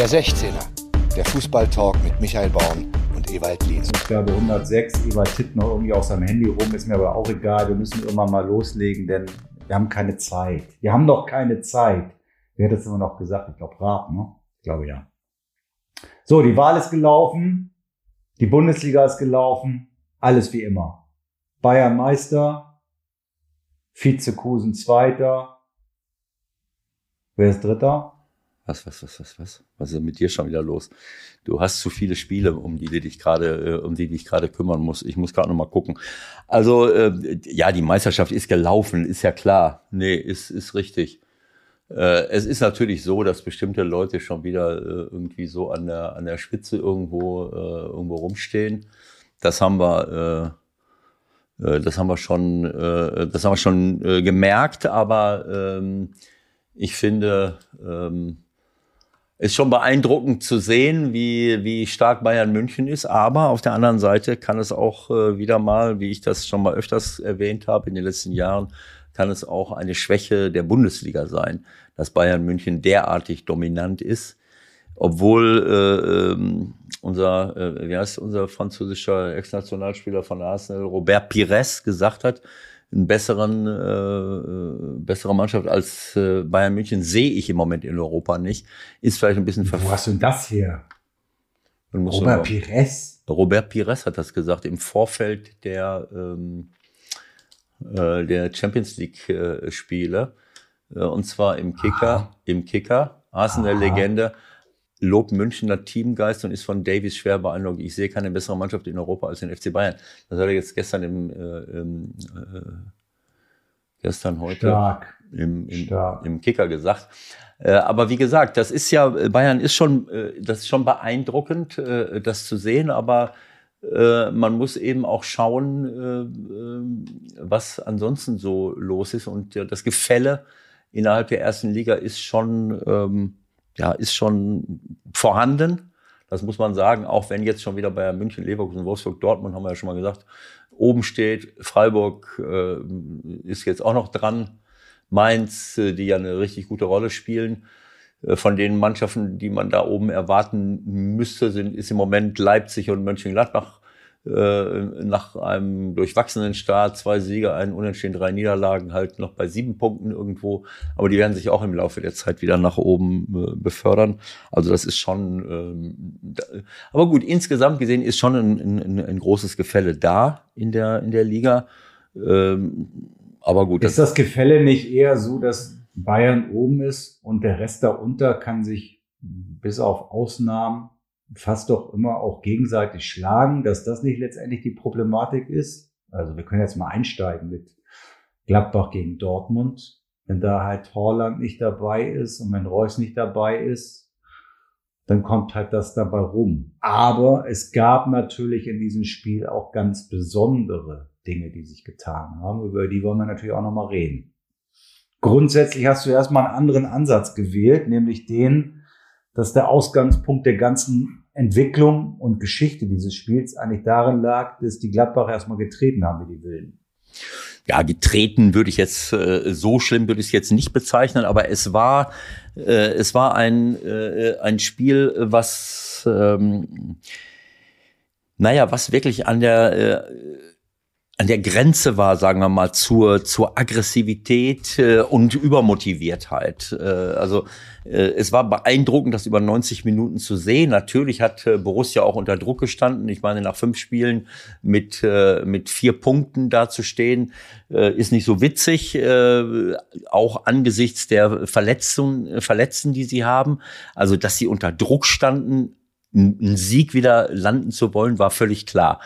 Der 16er, der Fußballtalk mit Michael Baum und Ewald Lien. Ausgabe 106, Ewald tippt noch irgendwie auf seinem Handy rum, ist mir aber auch egal. Wir müssen irgendwann mal loslegen, denn wir haben keine Zeit. Wir haben doch keine Zeit. Wer hat das immer noch gesagt? Ich glaube, Raab, ne? Ich glaube ja. So, die Wahl ist gelaufen. Die Bundesliga ist gelaufen. Alles wie immer. Bayern Meister. Vizekusen Zweiter. Wer ist Dritter? Was, was, was, was, was? Was ist mit dir schon wieder los? Du hast zu viele Spiele, um die du dich gerade, äh, um die dich gerade kümmern musst. Ich muss gerade noch mal gucken. Also äh, ja, die Meisterschaft ist gelaufen, ist ja klar. Nee, ist ist richtig. Äh, es ist natürlich so, dass bestimmte Leute schon wieder äh, irgendwie so an der an der Spitze irgendwo äh, irgendwo rumstehen. Das haben wir. Äh, das haben wir schon, das haben wir schon gemerkt, aber ähm, ich finde, ähm, ist schon beeindruckend zu sehen, wie, wie stark Bayern München ist. Aber auf der anderen Seite kann es auch äh, wieder mal, wie ich das schon mal öfters erwähnt habe in den letzten Jahren, kann es auch eine Schwäche der Bundesliga sein, dass Bayern München derartig dominant ist, obwohl äh, ähm, unser, äh, wie heißt unser französischer Ex-Nationalspieler von Arsenal, Robert Pires, gesagt hat, einen besseren, äh, bessere Mannschaft als äh, Bayern München sehe ich im Moment in Europa nicht. Ist vielleicht ein bisschen Wo hast du denn das her? Robert Pires? Robert Pires hat das gesagt im Vorfeld der, ähm, äh, der Champions League äh, Spiele. Äh, und zwar im Kicker, Aha. im Kicker, Arsenal-Legende lobt Münchner Teamgeist und ist von Davies schwer beeindruckt. Ich sehe keine bessere Mannschaft in Europa als den FC Bayern. Das hat er jetzt gestern im, äh, äh, gestern heute Stark. Im, im, Stark. im Kicker gesagt. Äh, aber wie gesagt, das ist ja Bayern ist schon, äh, das ist schon beeindruckend, äh, das zu sehen. Aber äh, man muss eben auch schauen, äh, äh, was ansonsten so los ist und äh, das Gefälle innerhalb der ersten Liga ist schon ähm, ja, ist schon vorhanden. Das muss man sagen, auch wenn jetzt schon wieder bei München, Leverkusen, Wolfsburg, Dortmund, haben wir ja schon mal gesagt, oben steht. Freiburg äh, ist jetzt auch noch dran. Mainz, äh, die ja eine richtig gute Rolle spielen. Äh, von den Mannschaften, die man da oben erwarten müsste, sind, ist im Moment Leipzig und Mönchengladbach nach einem durchwachsenen Start, zwei Siege, einen Unentschieden, drei Niederlagen, halt noch bei sieben Punkten irgendwo. Aber die werden sich auch im Laufe der Zeit wieder nach oben äh, befördern. Also das ist schon, ähm, aber gut, insgesamt gesehen ist schon ein, ein, ein, großes Gefälle da in der, in der Liga. Ähm, aber gut. Ist das Gefälle nicht eher so, dass Bayern oben ist und der Rest darunter kann sich bis auf Ausnahmen fast doch immer auch gegenseitig schlagen, dass das nicht letztendlich die Problematik ist. Also wir können jetzt mal einsteigen mit Gladbach gegen Dortmund. Wenn da halt Horland nicht dabei ist und wenn Reus nicht dabei ist, dann kommt halt das dabei rum. Aber es gab natürlich in diesem Spiel auch ganz besondere Dinge, die sich getan haben. Über die wollen wir natürlich auch nochmal reden. Grundsätzlich hast du erstmal einen anderen Ansatz gewählt, nämlich den, dass der Ausgangspunkt der ganzen Entwicklung und Geschichte dieses Spiels eigentlich darin lag, dass die Gladbacher erstmal getreten haben wie die Wilden. Ja, getreten würde ich jetzt äh, so schlimm würde ich es jetzt nicht bezeichnen, aber es war äh, es war ein äh, ein Spiel, was ähm, naja, was wirklich an der äh, an der Grenze war, sagen wir mal, zur, zur Aggressivität äh, und Übermotiviertheit. Äh, also äh, es war beeindruckend, das über 90 Minuten zu sehen. Natürlich hat äh, Borussia auch unter Druck gestanden. Ich meine, nach fünf Spielen mit, äh, mit vier Punkten dazustehen, äh, ist nicht so witzig, äh, auch angesichts der Verletzungen, Verletzten, die sie haben. Also, dass sie unter Druck standen, einen Sieg wieder landen zu wollen, war völlig klar.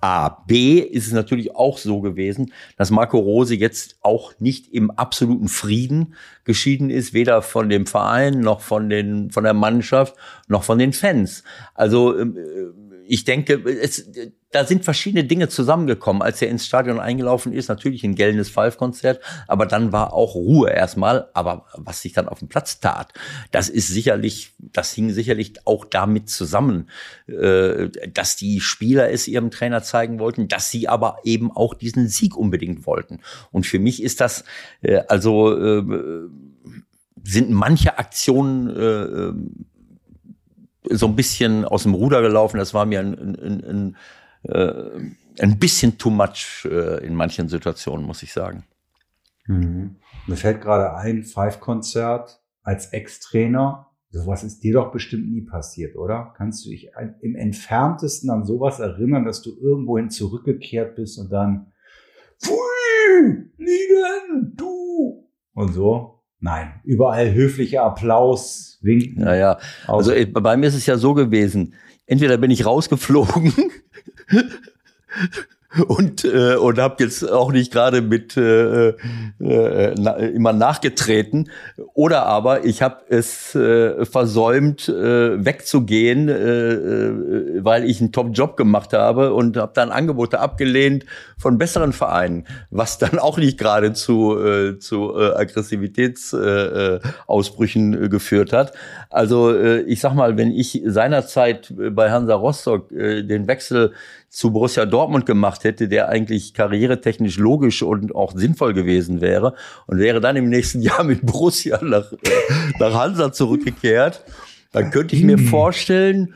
A. B ist es natürlich auch so gewesen, dass Marco Rose jetzt auch nicht im absoluten Frieden geschieden ist, weder von dem Verein noch von den von der Mannschaft noch von den Fans. Also ähm, ich denke, es, da sind verschiedene Dinge zusammengekommen, als er ins Stadion eingelaufen ist. Natürlich ein gellendes Five-Konzert, aber dann war auch Ruhe erstmal. Aber was sich dann auf dem Platz tat, das ist sicherlich, das hing sicherlich auch damit zusammen, äh, dass die Spieler es ihrem Trainer zeigen wollten, dass sie aber eben auch diesen Sieg unbedingt wollten. Und für mich ist das äh, also äh, sind manche Aktionen so ein bisschen aus dem Ruder gelaufen. Das war mir ein, ein, ein, äh, ein bisschen too much äh, in manchen Situationen, muss ich sagen. Mhm. Mir fällt gerade ein, Five-Konzert als Ex-Trainer. Sowas ist dir doch bestimmt nie passiert, oder? Kannst du dich im entferntesten an sowas erinnern, dass du irgendwohin zurückgekehrt bist und dann Pfui, liegen, du und so? Nein, überall höflicher Applaus, Winken. Naja, also bei mir ist es ja so gewesen. Entweder bin ich rausgeflogen und äh, und habe jetzt auch nicht gerade mit äh, äh, na, immer nachgetreten oder aber ich habe es äh, versäumt äh, wegzugehen, äh, äh, weil ich einen Top Job gemacht habe und habe dann Angebote abgelehnt von besseren Vereinen, was dann auch nicht gerade zu äh, zu äh, Aggressivitätsausbrüchen äh, äh, geführt hat. Also äh, ich sag mal, wenn ich seinerzeit bei Hansa Rostock äh, den Wechsel zu Borussia Dortmund gemacht hätte, der eigentlich karrieretechnisch logisch und auch sinnvoll gewesen wäre und wäre dann im nächsten Jahr mit Borussia nach, nach Hansa zurückgekehrt, dann könnte ich mir hm. vorstellen,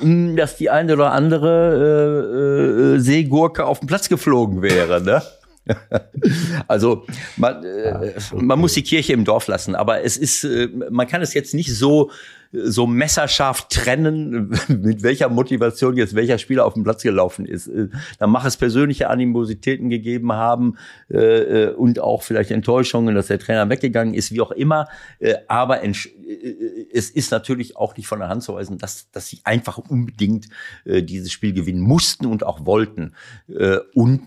hm, dass die eine oder andere äh, äh, Seegurke auf den Platz geflogen wäre. Ne? also man, äh, man muss die Kirche im Dorf lassen, aber es ist, äh, man kann es jetzt nicht so so messerscharf trennen, mit welcher Motivation jetzt welcher Spieler auf dem Platz gelaufen ist. Äh, da mag es persönliche Animositäten gegeben haben äh, äh, und auch vielleicht Enttäuschungen, dass der Trainer weggegangen ist, wie auch immer. Äh, aber äh, es ist natürlich auch nicht von der Hand zu weisen, dass, dass sie einfach unbedingt äh, dieses Spiel gewinnen mussten und auch wollten. Und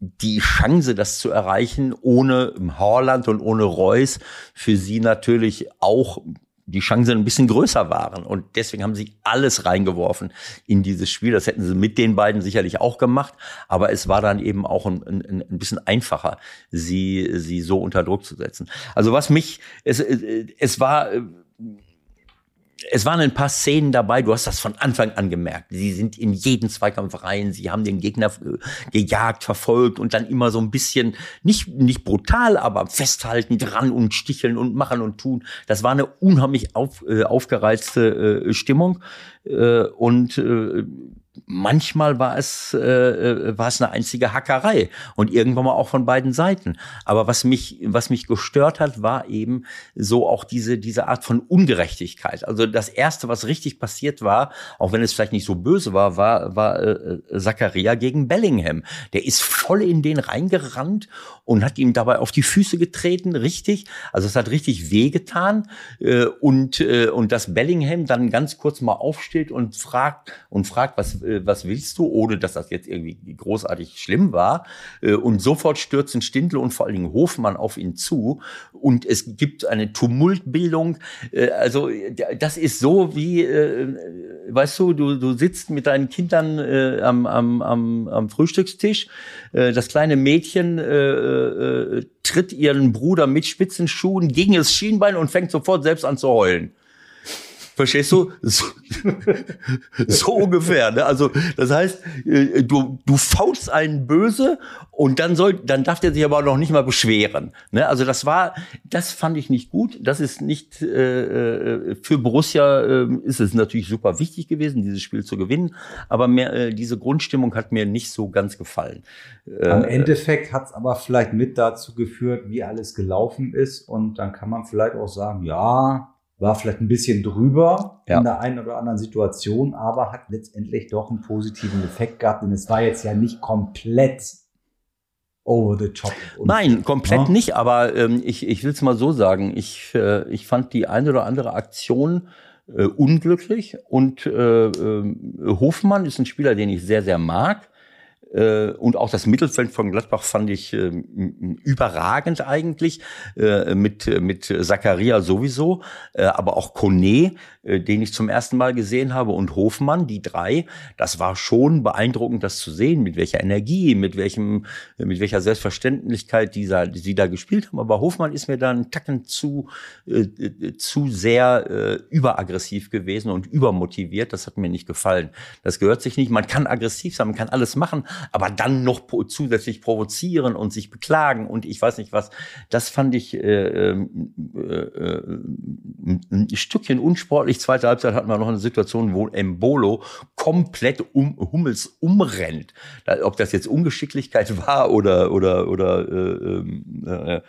die Chance, das zu erreichen, ohne Horland und ohne Reus, für sie natürlich auch die Chancen ein bisschen größer waren. Und deswegen haben sie alles reingeworfen in dieses Spiel. Das hätten sie mit den beiden sicherlich auch gemacht. Aber es war dann eben auch ein, ein, ein bisschen einfacher, sie, sie so unter Druck zu setzen. Also was mich, es, es war, es waren ein paar Szenen dabei, du hast das von Anfang an gemerkt. Sie sind in jeden Zweikampf rein, sie haben den Gegner äh, gejagt, verfolgt und dann immer so ein bisschen, nicht, nicht brutal, aber festhalten, dran und sticheln und machen und tun. Das war eine unheimlich auf, äh, aufgereizte äh, Stimmung. Äh, und äh, manchmal war es, äh, äh, war es eine einzige Hackerei und irgendwann mal auch von beiden Seiten. Aber was mich, was mich gestört hat, war eben so auch diese, diese Art von Ungerechtigkeit. Also das erste, was richtig passiert war, auch wenn es vielleicht nicht so böse war, war, war äh, Zakaria gegen Bellingham. Der ist voll in den reingerannt und hat ihm dabei auf die Füße getreten, richtig. Also es hat richtig wehgetan. Äh, und, äh, und dass Bellingham dann ganz kurz mal aufsteht und fragt, und fragt, was, äh, was willst du, ohne dass das jetzt irgendwie großartig schlimm war. Äh, und sofort stürzen Stindl und vor allen Dingen Hofmann auf ihn zu. Und es gibt eine Tumultbildung. Äh, also das ist so wie, weißt du, du, du sitzt mit deinen Kindern am, am, am, am Frühstückstisch. Das kleine Mädchen tritt ihren Bruder mit Spitzenschuhen gegen das Schienbein und fängt sofort selbst an zu heulen. Verstehst du? So, so ungefähr. Ne? Also das heißt, äh, du, du faust einen böse und dann soll, dann darf der sich aber noch nicht mal beschweren. Ne? Also das war, das fand ich nicht gut. Das ist nicht äh, äh für Borussia äh, ist es natürlich super wichtig gewesen, dieses Spiel zu gewinnen. Aber mehr, äh, diese Grundstimmung hat mir nicht so ganz gefallen. Äh, Am Endeffekt hat es aber vielleicht mit dazu geführt, wie alles gelaufen ist und dann kann man vielleicht auch sagen, ja, war vielleicht ein bisschen drüber ja. in der einen oder anderen Situation, aber hat letztendlich doch einen positiven Effekt gehabt. Und es war jetzt ja nicht komplett over the top. Nein, komplett ja? nicht, aber ähm, ich, ich will es mal so sagen. Ich, äh, ich fand die eine oder andere Aktion äh, unglücklich und äh, äh, Hofmann ist ein Spieler, den ich sehr, sehr mag. Äh, und auch das Mittelfeld von Gladbach fand ich äh, überragend eigentlich, äh, mit, mit Zakaria sowieso, aber auch Kone, den ich zum ersten Mal gesehen habe, und Hofmann, die drei, das war schon beeindruckend, das zu sehen, mit welcher Energie, mit welchem, mit welcher Selbstverständlichkeit dieser, die da gespielt haben. Aber Hofmann ist mir dann Tacken zu, zu sehr überaggressiv gewesen und übermotiviert. Das hat mir nicht gefallen. Das gehört sich nicht. Man kann aggressiv sein, man kann alles machen, aber dann noch zusätzlich provozieren und sich beklagen und ich weiß nicht was. Das fand ich äh, ähm, äh, äh, ein Stückchen unsportlich. Zweite Halbzeit hatten wir noch eine Situation, wo Embolo komplett um Hummels umrennt. Ob das jetzt Ungeschicklichkeit war oder oder oder äh, ähm, äh,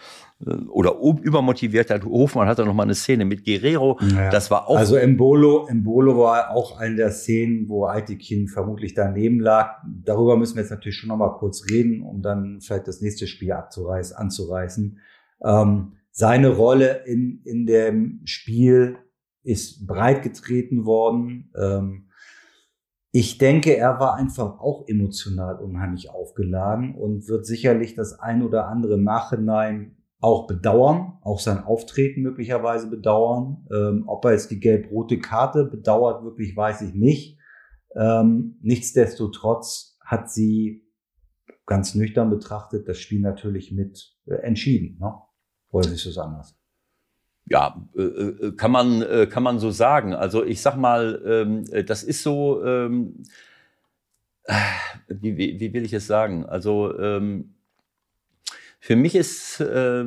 oder übermotiviert hat. Hofmann hatte noch mal eine Szene mit Guerrero. Ja. Das war auch. Also Embolo, Embolo war auch eine der Szenen, wo Aitikin vermutlich daneben lag. Darüber müssen wir jetzt natürlich schon noch mal kurz reden, um dann vielleicht das nächste Spiel abzureißen, anzureißen. Ähm, seine Rolle in, in dem Spiel ist breit getreten worden. Ähm, ich denke, er war einfach auch emotional unheimlich aufgeladen und wird sicherlich das ein oder andere Nachhinein auch bedauern, auch sein Auftreten möglicherweise bedauern. Ähm, ob er jetzt die gelb-rote Karte bedauert, wirklich weiß ich nicht. Ähm, nichtsdestotrotz hat sie ganz nüchtern betrachtet das Spiel natürlich mit äh, entschieden. Ne? Oder siehst du es anders? Ja, äh, äh, kann man äh, kann man so sagen. Also ich sag mal, ähm, das ist so. Ähm, wie, wie, wie will ich es sagen? Also ähm, für mich ist äh,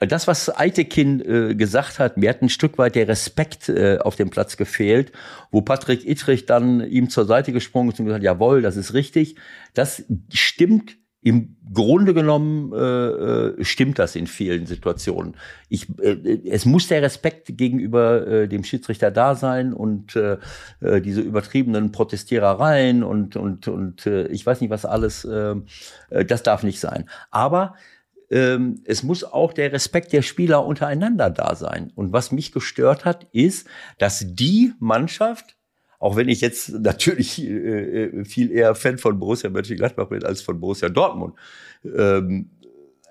das, was Eitekin äh, gesagt hat, mir hat ein Stück weit der Respekt äh, auf dem Platz gefehlt, wo Patrick Ittrich dann ihm zur Seite gesprungen ist und gesagt, jawohl, das ist richtig. Das stimmt im Grunde genommen äh, äh, stimmt das in vielen Situationen. Ich, äh, es muss der Respekt gegenüber äh, dem Schiedsrichter da sein und äh, äh, diese übertriebenen Protestierereien und und und äh, ich weiß nicht was alles, äh, äh das darf nicht sein. Aber ähm, es muss auch der Respekt der Spieler untereinander da sein. Und was mich gestört hat, ist, dass die Mannschaft auch wenn ich jetzt natürlich äh, äh, viel eher Fan von Borussia Mönchengladbach bin als von Borussia Dortmund, ähm,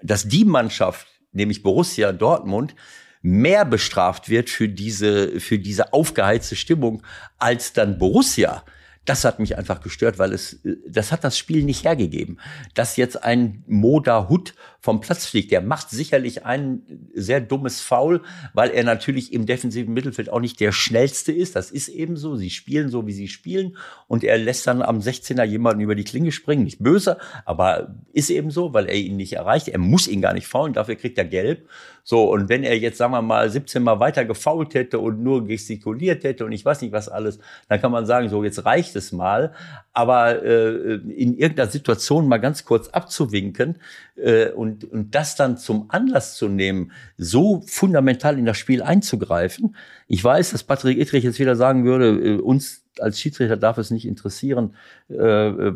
dass die Mannschaft, nämlich Borussia Dortmund, mehr bestraft wird für diese, für diese aufgeheizte Stimmung als dann Borussia. Das hat mich einfach gestört, weil es, das hat das Spiel nicht hergegeben. Dass jetzt ein Moda Hut vom Platz fliegt, der macht sicherlich ein sehr dummes Foul, weil er natürlich im defensiven Mittelfeld auch nicht der schnellste ist. Das ist eben so. Sie spielen so, wie sie spielen. Und er lässt dann am 16er jemanden über die Klinge springen. Nicht böse, aber ist eben so, weil er ihn nicht erreicht. Er muss ihn gar nicht faulen. Dafür kriegt er gelb. So, und wenn er jetzt, sagen wir mal, 17 Mal weiter gefault hätte und nur gestikuliert hätte und ich weiß nicht was alles, dann kann man sagen, so, jetzt reicht es mal. Aber äh, in irgendeiner Situation mal ganz kurz abzuwinken äh, und, und das dann zum Anlass zu nehmen, so fundamental in das Spiel einzugreifen. Ich weiß, dass Patrick Ittrich jetzt wieder sagen würde, äh, uns als Schiedsrichter darf es nicht interessieren, äh, äh,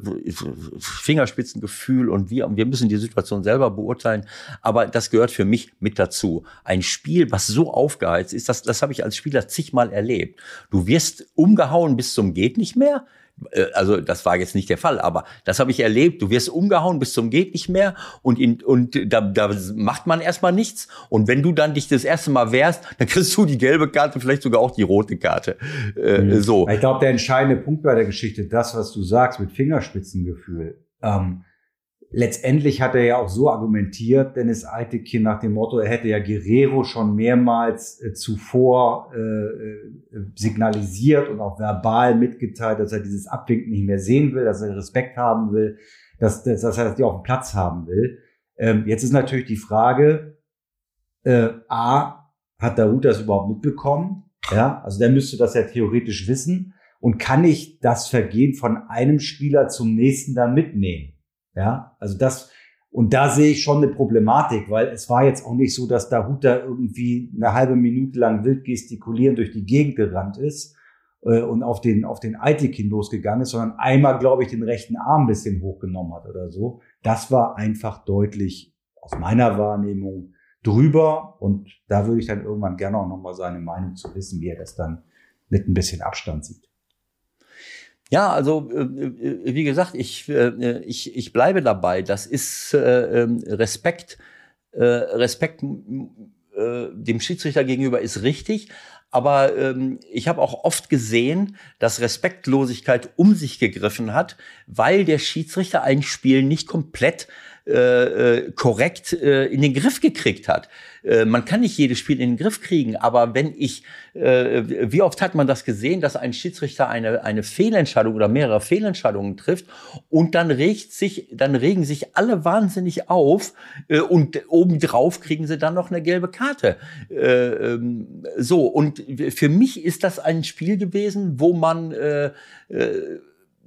Fingerspitzengefühl und wir, wir müssen die Situation selber beurteilen. Aber das gehört für mich mit dazu. Ein Spiel, was so aufgeheizt ist, das, das habe ich als Spieler zigmal erlebt. Du wirst umgehauen bis zum geht nicht mehr. Äh, also das war jetzt nicht der Fall, aber das habe ich erlebt. Du wirst umgehauen bis zum geht nicht mehr und in, und da, da macht man erstmal nichts. Und wenn du dann dich das erste Mal wehrst, dann kriegst du die gelbe Karte, vielleicht sogar auch die rote Karte. Äh, mhm. So. Ich glaube, der entscheidende Punkt bei der Geschichte, das, was du sagst mit Fingerspitzengefühl. Ähm, letztendlich hat er ja auch so argumentiert, Dennis Eitekin nach dem Motto, er hätte ja Guerrero schon mehrmals äh, zuvor äh, äh, signalisiert und auch verbal mitgeteilt, dass er dieses Abwinken nicht mehr sehen will, dass er Respekt haben will, dass, dass, dass er die auf dem Platz haben will. Ähm, jetzt ist natürlich die Frage, äh, A, hat Darut das überhaupt mitbekommen? Ja, also der müsste das ja theoretisch wissen. Und kann ich das Vergehen von einem Spieler zum nächsten dann mitnehmen? Ja, also das, und da sehe ich schon eine Problematik, weil es war jetzt auch nicht so, dass Dahuta irgendwie eine halbe Minute lang wild gestikulierend durch die Gegend gerannt ist äh, und auf den, auf den Aitikin losgegangen ist, sondern einmal, glaube ich, den rechten Arm ein bisschen hochgenommen hat oder so. Das war einfach deutlich aus meiner Wahrnehmung drüber und da würde ich dann irgendwann gerne auch nochmal seine Meinung zu wissen, wie er das dann mit ein bisschen Abstand sieht. Ja, also äh, äh, wie gesagt, ich, äh, ich, ich bleibe dabei. Das ist ähm, Respekt. Respekt dem Schiedsrichter gegenüber ist richtig. Aber ähm, ich habe auch oft gesehen, dass Respektlosigkeit um sich gegriffen hat, weil der Schiedsrichter ein Spiel nicht komplett äh, korrekt äh, in den Griff gekriegt hat. Äh, man kann nicht jedes Spiel in den Griff kriegen, aber wenn ich, äh, wie oft hat man das gesehen, dass ein Schiedsrichter eine, eine Fehlentscheidung oder mehrere Fehlentscheidungen trifft und dann regt sich, dann regen sich alle wahnsinnig auf äh, und obendrauf kriegen sie dann noch eine gelbe Karte. Äh, ähm, so, und für mich ist das ein Spiel gewesen, wo man äh, äh,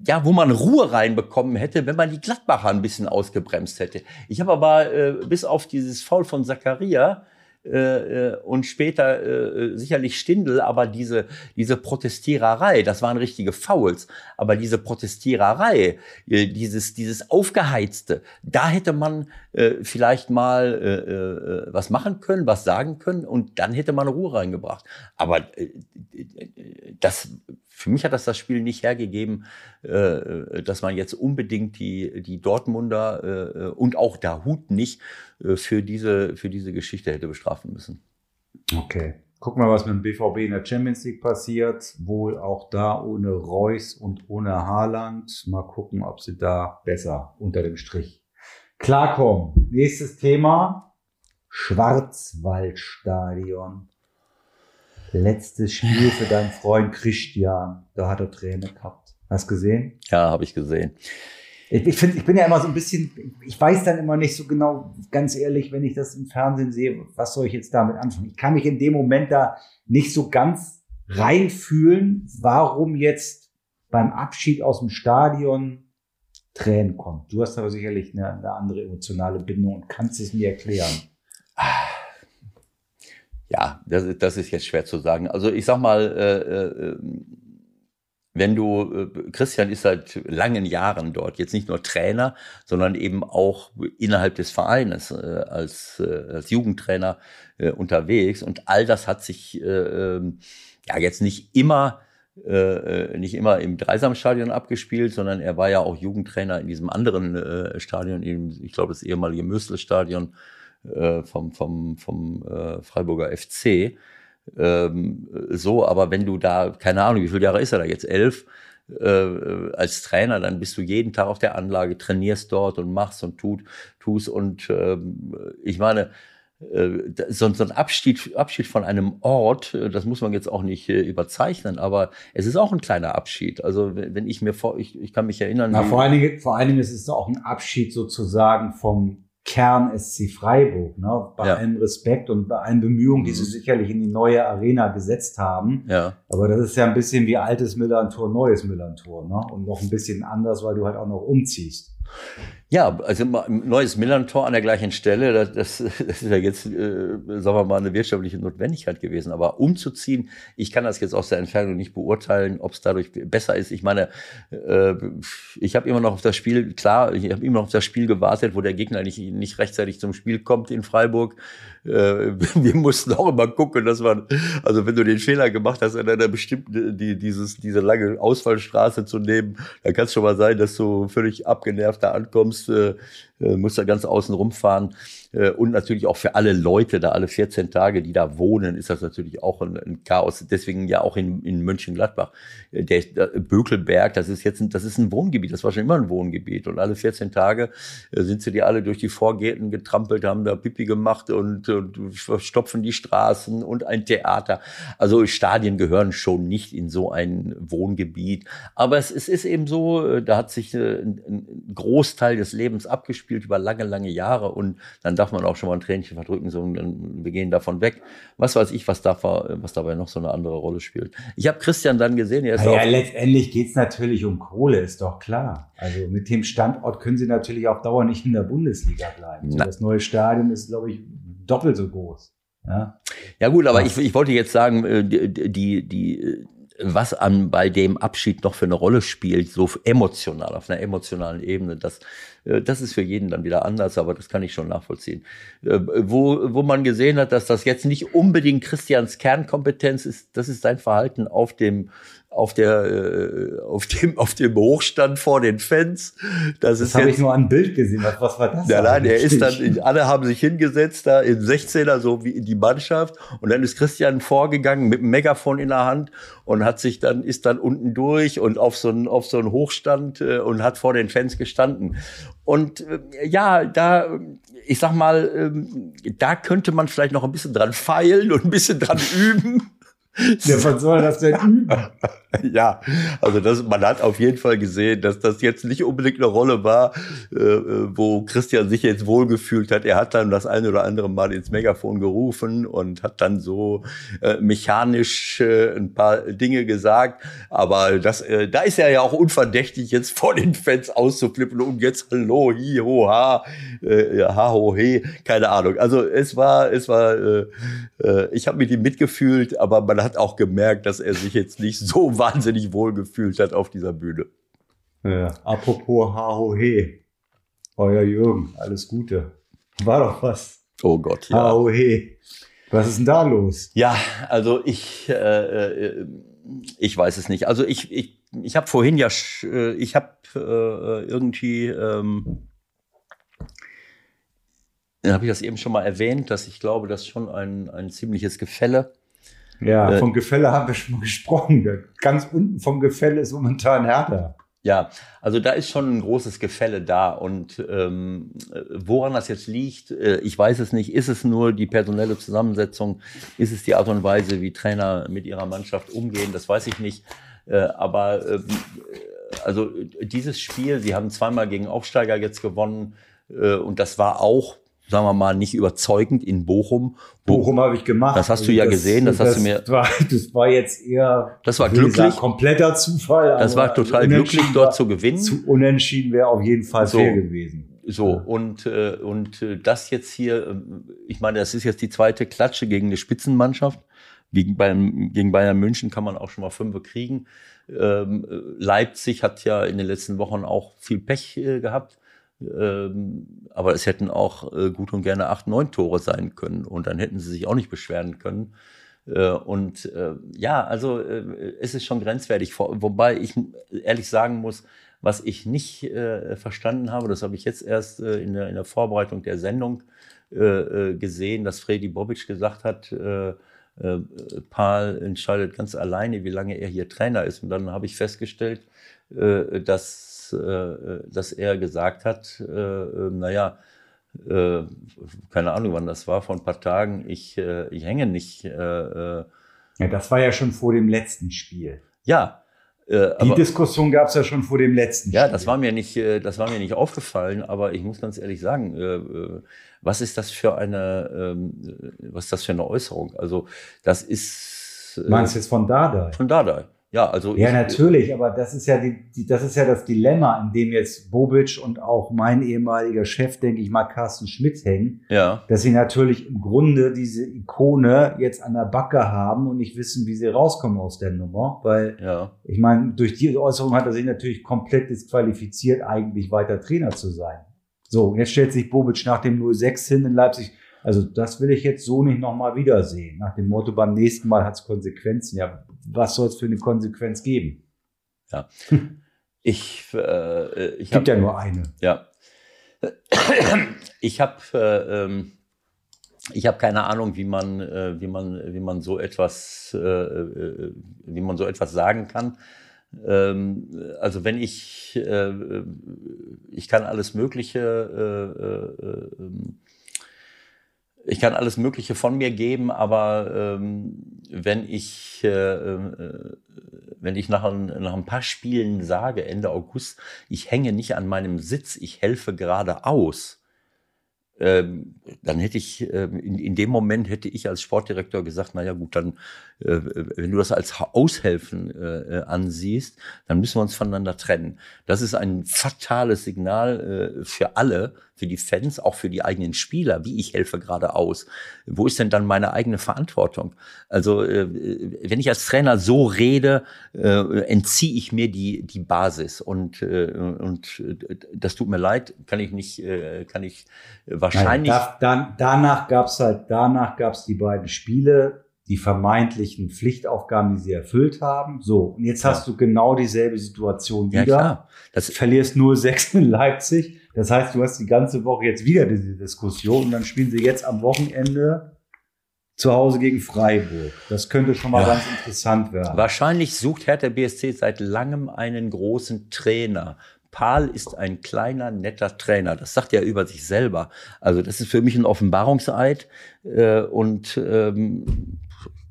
ja, wo man Ruhe reinbekommen hätte, wenn man die Gladbacher ein bisschen ausgebremst hätte. Ich habe aber äh, bis auf dieses Foul von Zakaria äh, äh, und später äh, sicherlich Stindl, aber diese, diese Protestiererei, das waren richtige Fouls, aber diese Protestiererei, äh, dieses, dieses Aufgeheizte, da hätte man äh, vielleicht mal äh, äh, was machen können, was sagen können und dann hätte man Ruhe reingebracht. Aber äh, das für mich hat das das Spiel nicht hergegeben, äh, dass man jetzt unbedingt die, die Dortmunder äh, und auch Dahut nicht äh, für, diese, für diese Geschichte hätte bestrafen müssen. Okay. Gucken wir, was mit dem BVB in der Champions League passiert. Wohl auch da ohne Reus und ohne Haaland. Mal gucken, ob sie da besser unter dem Strich klarkommen. Nächstes Thema. Schwarzwaldstadion. Letztes Spiel für deinen Freund Christian. Da hat er Träne gehabt. Hast du gesehen? Ja, habe ich gesehen. Ich, finde, ich bin ja immer so ein bisschen, ich weiß dann immer nicht so genau, ganz ehrlich, wenn ich das im Fernsehen sehe, was soll ich jetzt damit anfangen? Ich kann mich in dem Moment da nicht so ganz reinfühlen, warum jetzt beim Abschied aus dem Stadion Tränen kommen. Du hast aber sicherlich eine, eine andere emotionale Bindung und kannst es mir erklären. Ja, das, das ist jetzt schwer zu sagen. Also ich sag mal, äh, äh, wenn du, äh, Christian ist seit langen Jahren dort, jetzt nicht nur Trainer, sondern eben auch innerhalb des Vereines äh, als, äh, als Jugendtrainer äh, unterwegs. Und all das hat sich äh, ähm, ja jetzt nicht immer äh, nicht immer im Dreisamstadion abgespielt, sondern er war ja auch Jugendtrainer in diesem anderen äh, Stadion, in, ich glaube das ehemalige Mösle-Stadion äh, vom, vom, vom äh, Freiburger FC. Ähm, so, aber wenn du da, keine Ahnung, wie viele Jahre ist er da jetzt? Elf? Äh, als Trainer, dann bist du jeden Tag auf der Anlage, trainierst dort und machst und tut, tust. Und ähm, ich meine, äh, so, so ein Abschied, Abschied von einem Ort, äh, das muss man jetzt auch nicht äh, überzeichnen, aber es ist auch ein kleiner Abschied. Also wenn ich mir vor, ich, ich kann mich erinnern. Na, vor allen Dingen, vor allen Dingen ist es auch ein Abschied sozusagen vom Kern SC Freiburg, ne? bei ja. allem Respekt und bei allen Bemühungen, die sie mhm. sicherlich in die neue Arena gesetzt haben. Ja. Aber das ist ja ein bisschen wie altes Millantor, neues Millantor, ne? Und noch ein bisschen anders, weil du halt auch noch umziehst. Ja, also ein neues Millantor an der gleichen Stelle, das, das, das ist ja jetzt, äh, sagen wir mal, eine wirtschaftliche Notwendigkeit gewesen. Aber umzuziehen, ich kann das jetzt aus der Entfernung nicht beurteilen, ob es dadurch besser ist. Ich meine, äh, ich habe immer noch auf das Spiel, klar, ich habe immer noch auf das Spiel gewartet, wo der Gegner nicht, nicht rechtzeitig zum Spiel kommt in Freiburg. Äh, wir mussten auch immer gucken, dass man, also wenn du den Fehler gemacht hast, in einer bestimmten, die, dieses, diese lange Ausfallstraße zu nehmen, dann kann es schon mal sein, dass du völlig abgenervt da ankommst äh, äh, musst da ganz außen rumfahren. Äh, und natürlich auch für alle Leute da, alle 14 Tage, die da wohnen, ist das natürlich auch ein, ein Chaos. Deswegen ja auch in, in Mönchengladbach. Äh, der, der Bökelberg, das ist jetzt ein, das ist ein Wohngebiet, das war schon immer ein Wohngebiet. Und alle 14 Tage äh, sind sie die alle durch die Vorgärten getrampelt, haben da Pipi gemacht und, und stopfen die Straßen und ein Theater. Also Stadien gehören schon nicht in so ein Wohngebiet. Aber es, es ist eben so, da hat sich ein, ein Großteil des Lebens abgespielt über lange, lange Jahre und dann darf man auch schon mal ein Tränchen verdrücken, so, und wir gehen davon weg. Was weiß ich, was, da, was dabei noch so eine andere Rolle spielt. Ich habe Christian dann gesehen, er ist ja, ja, letztendlich geht's natürlich um Kohle, ist doch klar. Also mit dem Standort können sie natürlich auf Dauer nicht in der Bundesliga bleiben. So, das neue Stadion ist, glaube ich, doppelt so groß. Ja, ja gut, aber ja. Ich, ich wollte jetzt sagen, äh, die, die, die was an bei dem Abschied noch für eine Rolle spielt, so emotional, auf einer emotionalen Ebene, das, äh, das ist für jeden dann wieder anders, aber das kann ich schon nachvollziehen. Äh, wo, wo man gesehen hat, dass das jetzt nicht unbedingt Christians Kernkompetenz ist, das ist sein Verhalten auf dem auf der äh, auf dem auf dem Hochstand vor den Fans. Das, das habe ich nur ein Bild gesehen. Was, was war das? Ja, nein, er ist dann. Alle haben sich hingesetzt da im 16er so wie in die Mannschaft und dann ist Christian vorgegangen mit dem Megafon in der Hand und hat sich dann ist dann unten durch und auf so einen auf so einen Hochstand äh, und hat vor den Fans gestanden. Und äh, ja, da ich sag mal, ähm, da könnte man vielleicht noch ein bisschen dran feilen und ein bisschen dran üben. Ja, was soll das denn üben? ja, also das, man hat auf jeden Fall gesehen, dass das jetzt nicht unbedingt eine Rolle war, äh, wo Christian sich jetzt wohlgefühlt hat. Er hat dann das eine oder andere Mal ins Megafon gerufen und hat dann so äh, mechanisch äh, ein paar Dinge gesagt. Aber das, äh, da ist er ja auch unverdächtig, jetzt vor den Fans auszuflippen und jetzt Hallo, hi, ho, ha, äh, ha, ho, he, keine Ahnung. Also es war, es war, äh, äh, ich habe mit ihm mitgefühlt, aber man hat auch gemerkt, dass er sich jetzt nicht so wahnsinnig wohl gefühlt hat auf dieser Bühne. Ja, apropos He. Euer Jürgen, alles Gute. War doch was. Oh Gott, ja. He. Was ist denn da los? Ja, also ich, äh, äh ich weiß es nicht. Also ich, ich, ich habe vorhin ja, äh, ich habe äh, irgendwie, ähm, habe ich das eben schon mal erwähnt, dass ich glaube, dass schon ein, ein ziemliches Gefälle ja, äh, vom Gefälle haben wir schon mal gesprochen. Ganz unten vom Gefälle ist momentan härter. Ja, also da ist schon ein großes Gefälle da. Und ähm, woran das jetzt liegt, äh, ich weiß es nicht. Ist es nur die personelle Zusammensetzung? Ist es die Art und Weise, wie Trainer mit ihrer Mannschaft umgehen? Das weiß ich nicht. Äh, aber äh, also dieses Spiel, sie haben zweimal gegen Aufsteiger jetzt gewonnen. Äh, und das war auch sagen wir mal, nicht überzeugend in Bochum. Bochum habe ich gemacht. Das hast du ja das, gesehen, das, das, hast du mir. War, das war jetzt eher. Das war glücklich. Sagen, kompletter Zufall. Das war total glücklich, dort zu gewinnen. Zu unentschieden wäre auf jeden Fall so, fair gewesen. So und äh, und äh, das jetzt hier, äh, ich meine, das ist jetzt die zweite Klatsche gegen eine Spitzenmannschaft. Gegen Bayern, gegen Bayern München kann man auch schon mal fünf kriegen. Ähm, Leipzig hat ja in den letzten Wochen auch viel Pech äh, gehabt. Ähm, aber es hätten auch äh, gut und gerne acht, neun Tore sein können und dann hätten sie sich auch nicht beschweren können. Äh, und äh, ja, also äh, es ist schon grenzwertig. Wobei ich ehrlich sagen muss, was ich nicht äh, verstanden habe, das habe ich jetzt erst äh, in, der, in der Vorbereitung der Sendung gesehen, dass Freddy Bobic gesagt hat, Paul entscheidet ganz alleine, wie lange er hier Trainer ist. Und dann habe ich festgestellt, dass äh, dass er gesagt hat, äh, äh naja, äh, keine Ahnung, wann das war, vor ein paar Tagen, ich, äh, ich hänge nicht. Äh, äh, ja, das war ja schon vor dem letzten Spiel. Ja. Äh, Die aber, Diskussion gab es ja schon vor dem letzten ja, Spiel. Ja, das war mir nicht, äh, das war mir nicht aufgefallen, aber ich muss ganz ehrlich sagen, äh, äh, was ist das für eine, ähm, was ist das für eine Äußerung? Also, das ist. Äh, Meinst du jetzt von Dardai? Von Dardai. Ja, also ja, natürlich, aber das ist ja die, die, das ist ja das Dilemma, in dem jetzt Bobic und auch mein ehemaliger Chef, denke ich mal, Carsten Schmidt hängen. Ja. Dass sie natürlich im Grunde diese Ikone jetzt an der Backe haben und nicht wissen, wie sie rauskommen aus der Nummer, weil ja. ich meine, durch die Äußerung hat er sich natürlich komplett disqualifiziert, eigentlich weiter Trainer zu sein. So, jetzt stellt sich Bobic nach dem 06 hin in Leipzig. Also das will ich jetzt so nicht nochmal wiedersehen. Nach dem Motto, beim nächsten Mal hat es Konsequenzen. Ja, was soll es für eine Konsequenz geben? Ja. Ich, äh, ich gibt hab, ja nur eine. Ja. Ich habe äh, ähm, ich habe keine Ahnung, wie man äh, wie man wie man so etwas äh, äh, wie man so etwas sagen kann. Ähm, also wenn ich äh, ich kann alles Mögliche ähm, ich kann alles Mögliche von mir geben, aber ähm, wenn ich, äh, äh, wenn ich nach ein, nach ein paar Spielen sage, Ende August, ich hänge nicht an meinem Sitz, ich helfe gerade aus, ähm, dann hätte ich, äh, in, in dem Moment hätte ich als Sportdirektor gesagt, na ja gut, dann, äh, wenn du das als Aushelfen äh, ansiehst, dann müssen wir uns voneinander trennen. Das ist ein fatales Signal äh, für alle, für die Fans, auch für die eigenen Spieler, wie ich helfe gerade aus. Wo ist denn dann meine eigene Verantwortung? Also äh, wenn ich als Trainer so rede, äh, entziehe ich mir die, die Basis und, äh, und äh, das tut mir leid, kann ich nicht, äh, kann ich wahrscheinlich. Nein, da, da, danach gab's halt, danach gab's die beiden Spiele, die vermeintlichen Pflichtaufgaben, die sie erfüllt haben. So, und jetzt ja. hast du genau dieselbe Situation wieder. Ja, klar. Das verlierst nur sechs in Leipzig. Das heißt, du hast die ganze Woche jetzt wieder diese Diskussion und dann spielen sie jetzt am Wochenende zu Hause gegen Freiburg. Das könnte schon mal ja. ganz interessant werden. Wahrscheinlich sucht Hertha BSC seit langem einen großen Trainer. Paul ist ein kleiner, netter Trainer. Das sagt er über sich selber. Also das ist für mich ein Offenbarungseid. Äh, und ähm,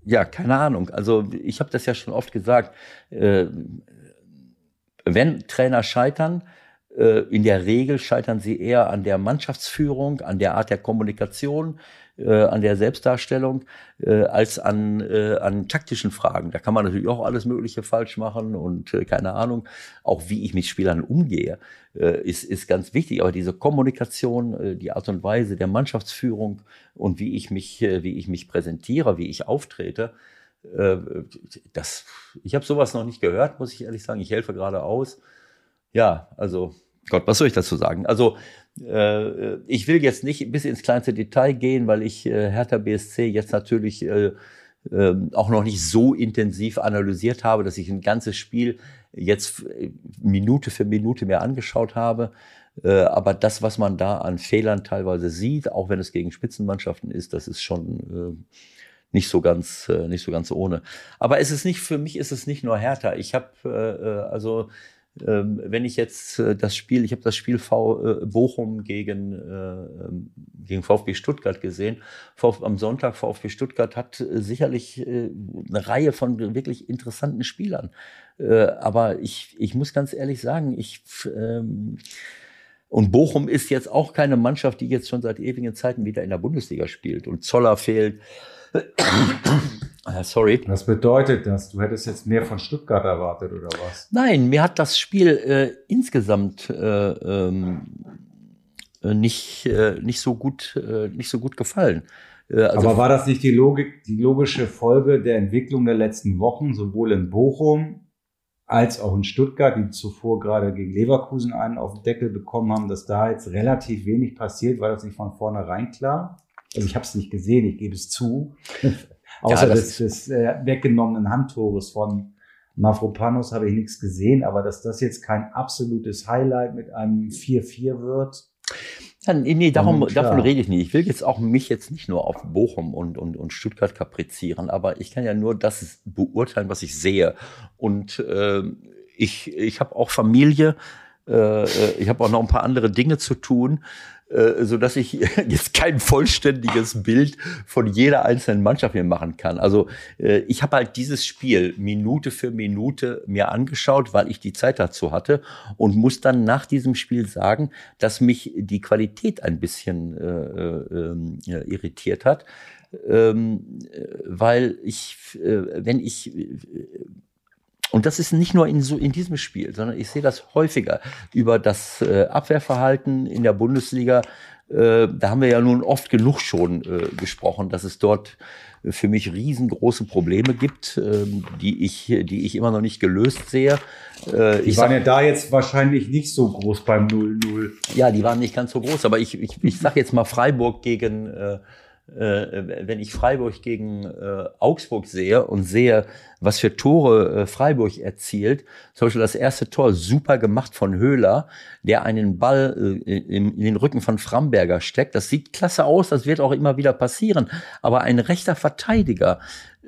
ja, keine Ahnung. Also ich habe das ja schon oft gesagt. Äh, wenn Trainer scheitern, äh, in der Regel scheitern sie eher an der Mannschaftsführung, an der Art der Kommunikation, äh, an der Selbstdarstellung äh, als an, äh, an taktischen Fragen. Da kann man natürlich auch alles Mögliche falsch machen und äh, keine Ahnung, auch wie ich mit Spielern umgehe, äh, ist, ist ganz wichtig. Aber diese Kommunikation, äh, die Art und Weise der Mannschaftsführung und wie ich mich, äh, wie ich mich präsentiere, wie ich auftrete, äh, das, ich habe sowas noch nicht gehört, muss ich ehrlich sagen. Ich helfe gerade aus. Ja, also Gott, was soll ich dazu sagen? Also äh, ich will jetzt nicht bis ins kleinste Detail gehen, weil ich äh, Hertha BSC jetzt natürlich äh, äh, auch noch nicht so intensiv analysiert habe, dass ich ein ganzes Spiel jetzt Minute für Minute mehr angeschaut habe. Aber das, was man da an Fehlern teilweise sieht, auch wenn es gegen Spitzenmannschaften ist, das ist schon nicht so ganz nicht so ganz ohne. Aber es ist nicht für mich ist es nicht nur Hertha. Ich habe also ähm, wenn ich jetzt äh, das Spiel, ich habe das Spiel v, äh, Bochum gegen, äh, ähm, gegen VfB Stuttgart gesehen. VfB, am Sonntag VfB Stuttgart hat sicherlich eine Reihe von wirklich interessanten Spielern. Aber ich, ich muss ganz ehrlich sagen, ich ähm, und Bochum ist jetzt auch keine Mannschaft, die jetzt schon seit ewigen Zeiten wieder in der Bundesliga spielt. Und Zoller fehlt. Ah, sorry. Was bedeutet das? Du hättest jetzt mehr von Stuttgart erwartet oder was? Nein, mir hat das Spiel äh, insgesamt äh, ähm, äh, nicht, äh, nicht, so gut, äh, nicht so gut gefallen. Äh, also Aber war das nicht die, Logik, die logische Folge der Entwicklung der letzten Wochen, sowohl in Bochum als auch in Stuttgart, die zuvor gerade gegen Leverkusen einen auf den Deckel bekommen haben, dass da jetzt relativ wenig passiert, war das nicht von vornherein klar? Also ich habe es nicht gesehen, ich gebe es zu. Außer ja, des, des äh, weggenommenen Handtores von Mavropanos habe ich nichts gesehen, aber dass das jetzt kein absolutes Highlight mit einem 4-4 wird. Ja, nee, darum, davon rede ich nicht. Ich will jetzt auch mich jetzt nicht nur auf Bochum und, und, und Stuttgart kaprizieren, aber ich kann ja nur das beurteilen, was ich sehe. Und äh, ich, ich habe auch Familie, äh, äh ich habe auch noch ein paar andere Dinge zu tun. Äh, so dass ich jetzt kein vollständiges Bild von jeder einzelnen Mannschaft mir machen kann. Also äh, ich habe halt dieses Spiel Minute für Minute mir angeschaut, weil ich die Zeit dazu hatte und muss dann nach diesem Spiel sagen, dass mich die Qualität ein bisschen äh, äh, irritiert hat, ähm, weil ich, äh, wenn ich und das ist nicht nur in, so, in diesem Spiel, sondern ich sehe das häufiger über das äh, Abwehrverhalten in der Bundesliga. Äh, da haben wir ja nun oft genug schon äh, gesprochen, dass es dort für mich riesengroße Probleme gibt, äh, die, ich, die ich immer noch nicht gelöst sehe. Äh, die waren sag, ja da jetzt wahrscheinlich nicht so groß beim 0-0. Ja, die waren nicht ganz so groß, aber ich, ich, ich sage jetzt mal Freiburg gegen äh, äh, wenn ich Freiburg gegen äh, Augsburg sehe und sehe, was für Tore äh, Freiburg erzielt, zum Beispiel das erste Tor super gemacht von Höhler, der einen Ball äh, in, in den Rücken von Framberger steckt. Das sieht klasse aus, das wird auch immer wieder passieren. Aber ein rechter Verteidiger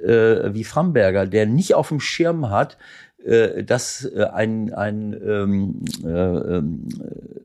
äh, wie Framberger, der nicht auf dem Schirm hat, äh, dass äh, ein, ein ähm, äh, ähm,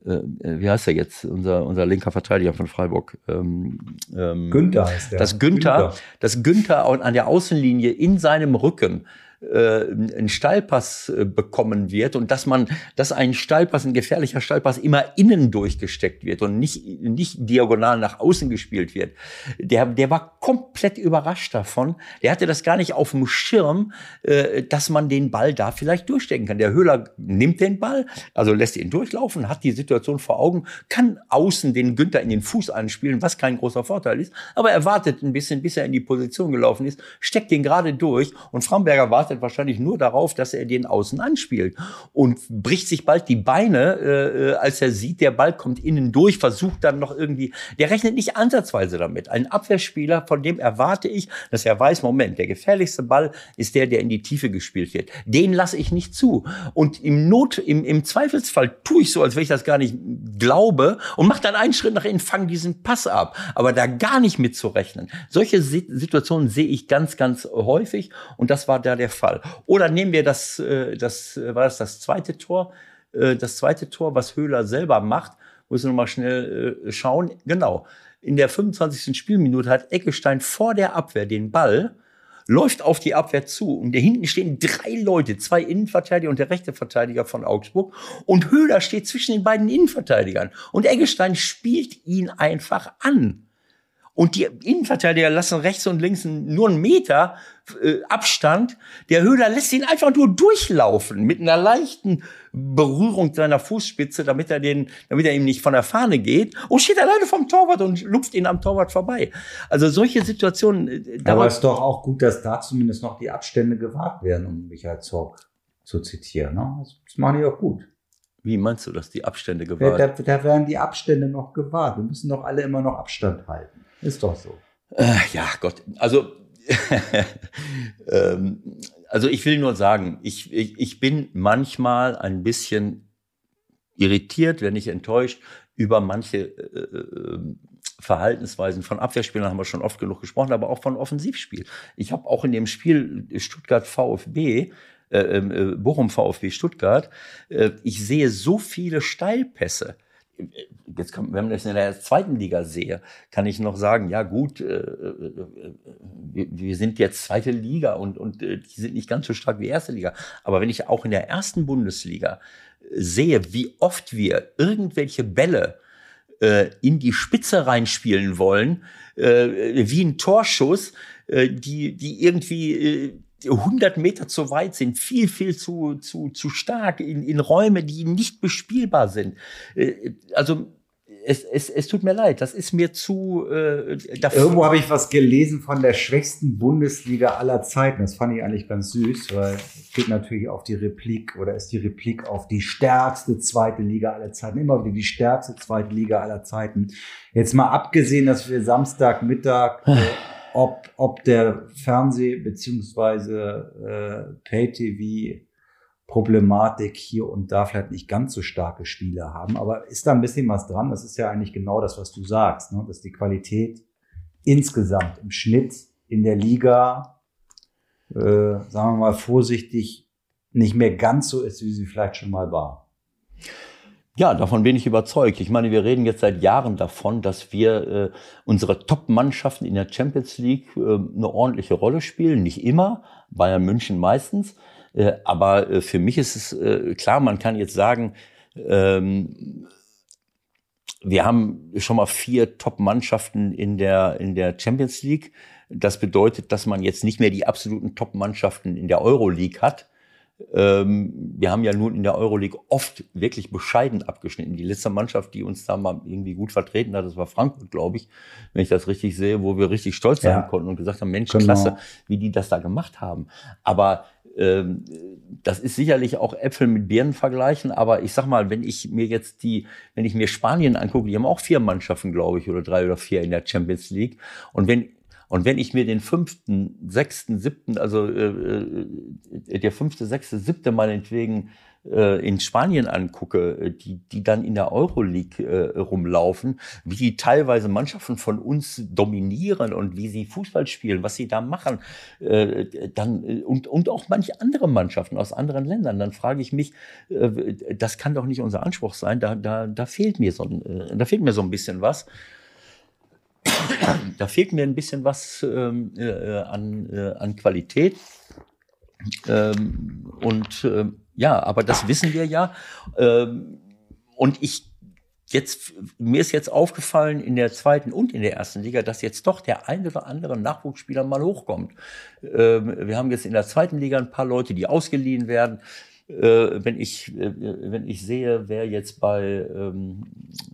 äh, äh, wie heißt er jetzt, unser, unser linker Verteidiger von Freiburg? Ähm, ähm, Günther heißt der. Das Günther, Günther. dass Günther an der Außenlinie in seinem Rücken äh, ein Steilpass äh, bekommen wird und dass man, dass ein Steilpass, ein gefährlicher Steilpass immer innen durchgesteckt wird und nicht, nicht diagonal nach außen gespielt wird. Der, der war komplett überrascht davon. Der hatte das gar nicht auf dem Schirm, äh, dass man den Ball da vielleicht durchstecken kann. Der Höhler nimmt den Ball, also lässt ihn durchlaufen, hat die Situation vor Augen, kann außen den Günther in den Fuß anspielen, was kein großer Vorteil ist, aber er wartet ein bisschen, bis er in die Position gelaufen ist, steckt den gerade durch und Framberger wartet wartet wahrscheinlich nur darauf, dass er den Außen anspielt und bricht sich bald die Beine, äh, als er sieht, der Ball kommt innen durch, versucht dann noch irgendwie, der rechnet nicht ansatzweise damit. Ein Abwehrspieler, von dem erwarte ich, dass er weiß, Moment, der gefährlichste Ball ist der, der in die Tiefe gespielt wird. Den lasse ich nicht zu. Und im Not, im, im Zweifelsfall tue ich so, als wenn ich das gar nicht glaube und mache dann einen Schritt nach innen, fange diesen Pass ab. Aber da gar nicht mitzurechnen. Solche Situationen sehe ich ganz, ganz häufig und das war da der Fall. Oder nehmen wir das, äh, das war das das zweite Tor, äh, das zweite Tor, was Höhler selber macht. Muss ich nochmal schnell äh, schauen. Genau. In der 25. Spielminute hat Eckestein vor der Abwehr den Ball läuft auf die Abwehr zu und da hinten stehen drei Leute, zwei Innenverteidiger und der rechte Verteidiger von Augsburg und Höhler steht zwischen den beiden Innenverteidigern und Eggestein spielt ihn einfach an. Und die Innenverteidiger lassen rechts und links nur einen Meter äh, Abstand. Der Höhler lässt ihn einfach nur durchlaufen mit einer leichten Berührung seiner Fußspitze, damit er den, damit er ihm nicht von der Fahne geht und steht alleine vom Torwart und lupft ihn am Torwart vorbei. Also solche Situationen. Äh, Aber es ist doch auch gut, dass da zumindest noch die Abstände gewahrt werden, um Michael Zorg zu zitieren. Ne? Das machen die auch gut. Wie meinst du, dass die Abstände gewahrt? Da, da werden die Abstände noch gewahrt. Wir müssen doch alle immer noch Abstand halten. Ist doch so. Äh, ja, Gott. Also, ähm, also ich will nur sagen, ich, ich, ich bin manchmal ein bisschen irritiert, wenn nicht enttäuscht, über manche äh, äh, Verhaltensweisen von Abwehrspielern haben wir schon oft genug gesprochen, aber auch von Offensivspiel. Ich habe auch in dem Spiel Stuttgart VfB äh, äh, Bochum VfB Stuttgart, äh, ich sehe so viele Steilpässe jetzt kann, wenn man das in der zweiten Liga sehe, kann ich noch sagen, ja gut, äh, äh, wir, wir, sind jetzt zweite Liga und, und äh, die sind nicht ganz so stark wie erste Liga. Aber wenn ich auch in der ersten Bundesliga sehe, wie oft wir irgendwelche Bälle äh, in die Spitze reinspielen wollen, wie ein Torschuss, die, die irgendwie 100 Meter zu weit sind, viel, viel zu, zu, zu stark in, in Räume, die nicht bespielbar sind. Äh, also es, es, es tut mir leid, das ist mir zu. Äh, Irgendwo habe ich was gelesen von der schwächsten Bundesliga aller Zeiten. Das fand ich eigentlich ganz süß, weil es geht natürlich auf die Replik oder ist die Replik auf die stärkste zweite Liga aller Zeiten. Immer wieder die stärkste zweite Liga aller Zeiten. Jetzt mal abgesehen, dass wir Samstagmittag äh, ob, ob der Fernseh- beziehungsweise äh, Pay-TV Problematik hier und da vielleicht nicht ganz so starke Spiele haben. Aber ist da ein bisschen was dran? Das ist ja eigentlich genau das, was du sagst, ne? dass die Qualität insgesamt im Schnitt in der Liga, äh, sagen wir mal vorsichtig, nicht mehr ganz so ist, wie sie vielleicht schon mal war. Ja, davon bin ich überzeugt. Ich meine, wir reden jetzt seit Jahren davon, dass wir äh, unsere Top-Mannschaften in der Champions League äh, eine ordentliche Rolle spielen. Nicht immer, Bayern München meistens. Äh, aber äh, für mich ist es äh, klar, man kann jetzt sagen, ähm, wir haben schon mal vier Top-Mannschaften in der, in der Champions League. Das bedeutet, dass man jetzt nicht mehr die absoluten Top-Mannschaften in der Euroleague hat wir haben ja nun in der Euroleague oft wirklich bescheiden abgeschnitten. Die letzte Mannschaft, die uns da mal irgendwie gut vertreten hat, das war Frankfurt, glaube ich, wenn ich das richtig sehe, wo wir richtig stolz sein ja. konnten und gesagt haben, Mensch, genau. klasse, wie die das da gemacht haben. Aber ähm, das ist sicherlich auch Äpfel mit Birnen vergleichen, aber ich sag mal, wenn ich mir jetzt die, wenn ich mir Spanien angucke, die haben auch vier Mannschaften, glaube ich, oder drei oder vier in der Champions League. Und wenn und wenn ich mir den fünften, sechsten, siebten, also äh, äh, der fünfte, sechste, siebte meinetwegen äh, in Spanien angucke, äh, die, die dann in der Euroleague äh, rumlaufen, wie die teilweise Mannschaften von uns dominieren und wie sie Fußball spielen, was sie da machen, äh, dann äh, und, und auch manche andere Mannschaften aus anderen Ländern, dann frage ich mich, äh, das kann doch nicht unser Anspruch sein, da, da, da fehlt mir so, äh, da fehlt mir so ein bisschen was da fehlt mir ein bisschen was ähm, äh, an, äh, an Qualität. Ähm, und äh, ja, aber das wissen wir ja. Ähm, und ich jetzt, mir ist jetzt aufgefallen in der zweiten und in der ersten Liga, dass jetzt doch der ein oder andere Nachwuchsspieler mal hochkommt. Ähm, wir haben jetzt in der zweiten Liga ein paar Leute, die ausgeliehen werden. Äh, wenn ich äh, wenn ich sehe, wer jetzt bei ähm,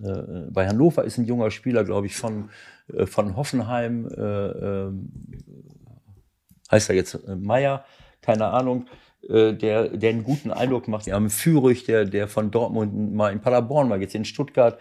äh, bei Hannover ist ein junger Spieler, glaube ich, von von Hoffenheim, heißt er jetzt Meier, keine Ahnung, der, der einen guten Eindruck macht. Wir haben Fürich, der, der von Dortmund mal in Paderborn war, jetzt in Stuttgart.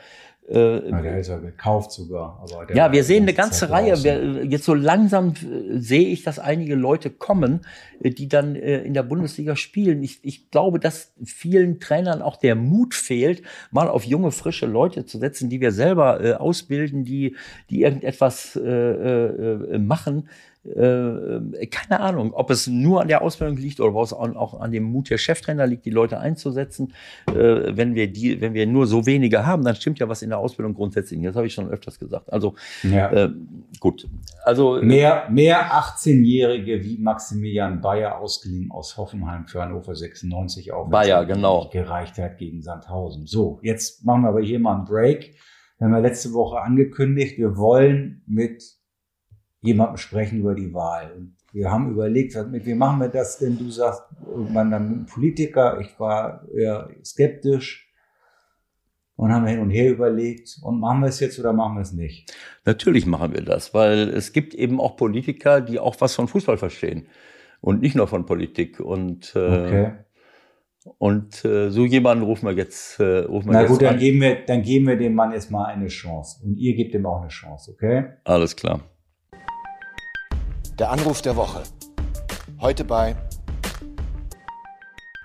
Äh, ja, der ist ja gekauft sogar. ja, wir sehen eine ganze Reihe. Wir, jetzt so langsam äh, sehe ich, dass einige Leute kommen, äh, die dann äh, in der Bundesliga spielen. Ich, ich glaube, dass vielen Trainern auch der Mut fehlt, mal auf junge, frische Leute zu setzen, die wir selber äh, ausbilden, die, die irgendetwas äh, äh, machen äh, keine Ahnung, ob es nur an der Ausbildung liegt oder ob es auch an dem Mut der Cheftrainer liegt, die Leute einzusetzen. Äh, wenn wir die, wenn wir nur so wenige haben, dann stimmt ja was in der Ausbildung grundsätzlich. Das habe ich schon öfters gesagt. Also ja. äh, gut. Also mehr mehr 18-Jährige wie Maximilian Bayer ausgeliehen aus Hoffenheim für Hannover 96 auch. Bayer, genau. Gereicht hat gegen Sandhausen. So, jetzt machen wir aber hier mal einen Break. Wir haben ja letzte Woche angekündigt, wir wollen mit jemandem sprechen über die Wahl. Und wir haben überlegt, mit wem machen wir das denn? Du sagst irgendwann dann mit Politiker. Ich war eher skeptisch. Und haben hin und her überlegt, und machen wir es jetzt oder machen wir es nicht? Natürlich machen wir das, weil es gibt eben auch Politiker, die auch was von Fußball verstehen und nicht nur von Politik. Und, äh, okay. und äh, so jemanden rufen wir jetzt, äh, rufen wir Na jetzt gut, dann geben, wir, dann geben wir dem Mann jetzt mal eine Chance. Und ihr gebt ihm auch eine Chance, okay? Alles klar. Der Anruf der Woche. Heute bei.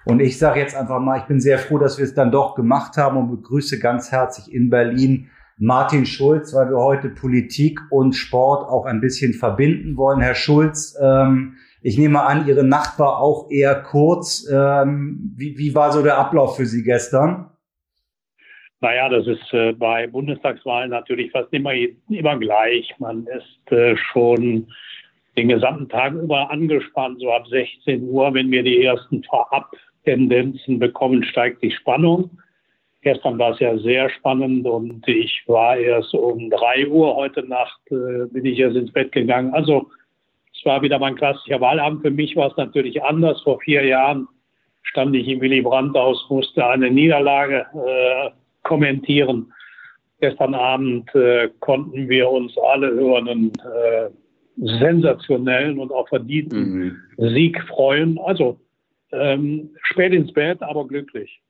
Und ich sage jetzt einfach mal, ich bin sehr froh, dass wir es dann doch gemacht haben und begrüße ganz herzlich in Berlin Martin Schulz, weil wir heute Politik und Sport auch ein bisschen verbinden wollen. Herr Schulz, ähm, ich nehme an, Ihre Nacht war auch eher kurz. Ähm, wie, wie war so der Ablauf für Sie gestern? Naja, das ist äh, bei Bundestagswahlen natürlich fast immer, immer gleich. Man ist äh, schon den gesamten Tag über angespannt, so ab 16 Uhr, wenn wir die ersten Vorab-Tendenzen bekommen, steigt die Spannung. Gestern war es ja sehr spannend und ich war erst um drei Uhr heute Nacht, äh, bin ich erst ins Bett gegangen. Also es war wieder mein klassischer Wahlabend. Für mich war es natürlich anders. Vor vier Jahren stand ich im Willy Brandt-Haus, musste eine Niederlage äh, kommentieren. Gestern Abend äh, konnten wir uns alle hören äh, sensationellen und auch verdienten mhm. Sieg freuen. Also ähm, spät ins Bett, aber glücklich.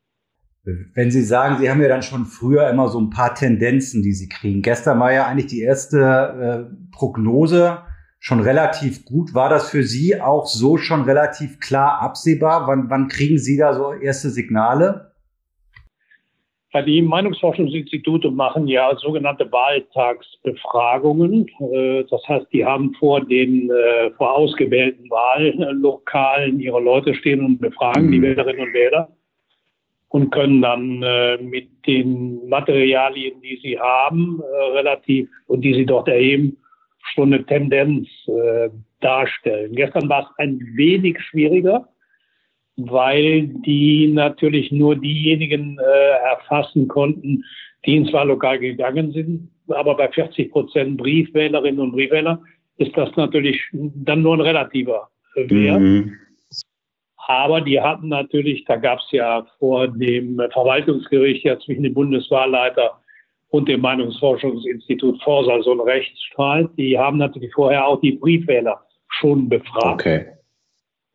Wenn Sie sagen, Sie haben ja dann schon früher immer so ein paar Tendenzen, die Sie kriegen. Gestern war ja eigentlich die erste äh, Prognose schon relativ gut. War das für Sie auch so schon relativ klar absehbar? Wann, wann kriegen Sie da so erste Signale? Die Meinungsforschungsinstitute machen ja sogenannte Wahltagsbefragungen. Äh, das heißt, die haben vor den äh, vor ausgewählten Wahllokalen ihre Leute stehen und befragen mhm. die Wählerinnen und Wähler und können dann äh, mit den Materialien, die sie haben, relativ und die sie dort erheben, schon eine Tendenz darstellen. Gestern war es ein wenig schwieriger weil die natürlich nur diejenigen äh, erfassen konnten, die ins Wahllokal gegangen sind. Aber bei 40 Prozent Briefwählerinnen und Briefwähler ist das natürlich dann nur ein relativer Wert. Mhm. Aber die hatten natürlich, da gab es ja vor dem Verwaltungsgericht ja zwischen dem Bundeswahlleiter und dem Meinungsforschungsinstitut Forsa so einen Rechtsstreit. Die haben natürlich vorher auch die Briefwähler schon befragt. Okay.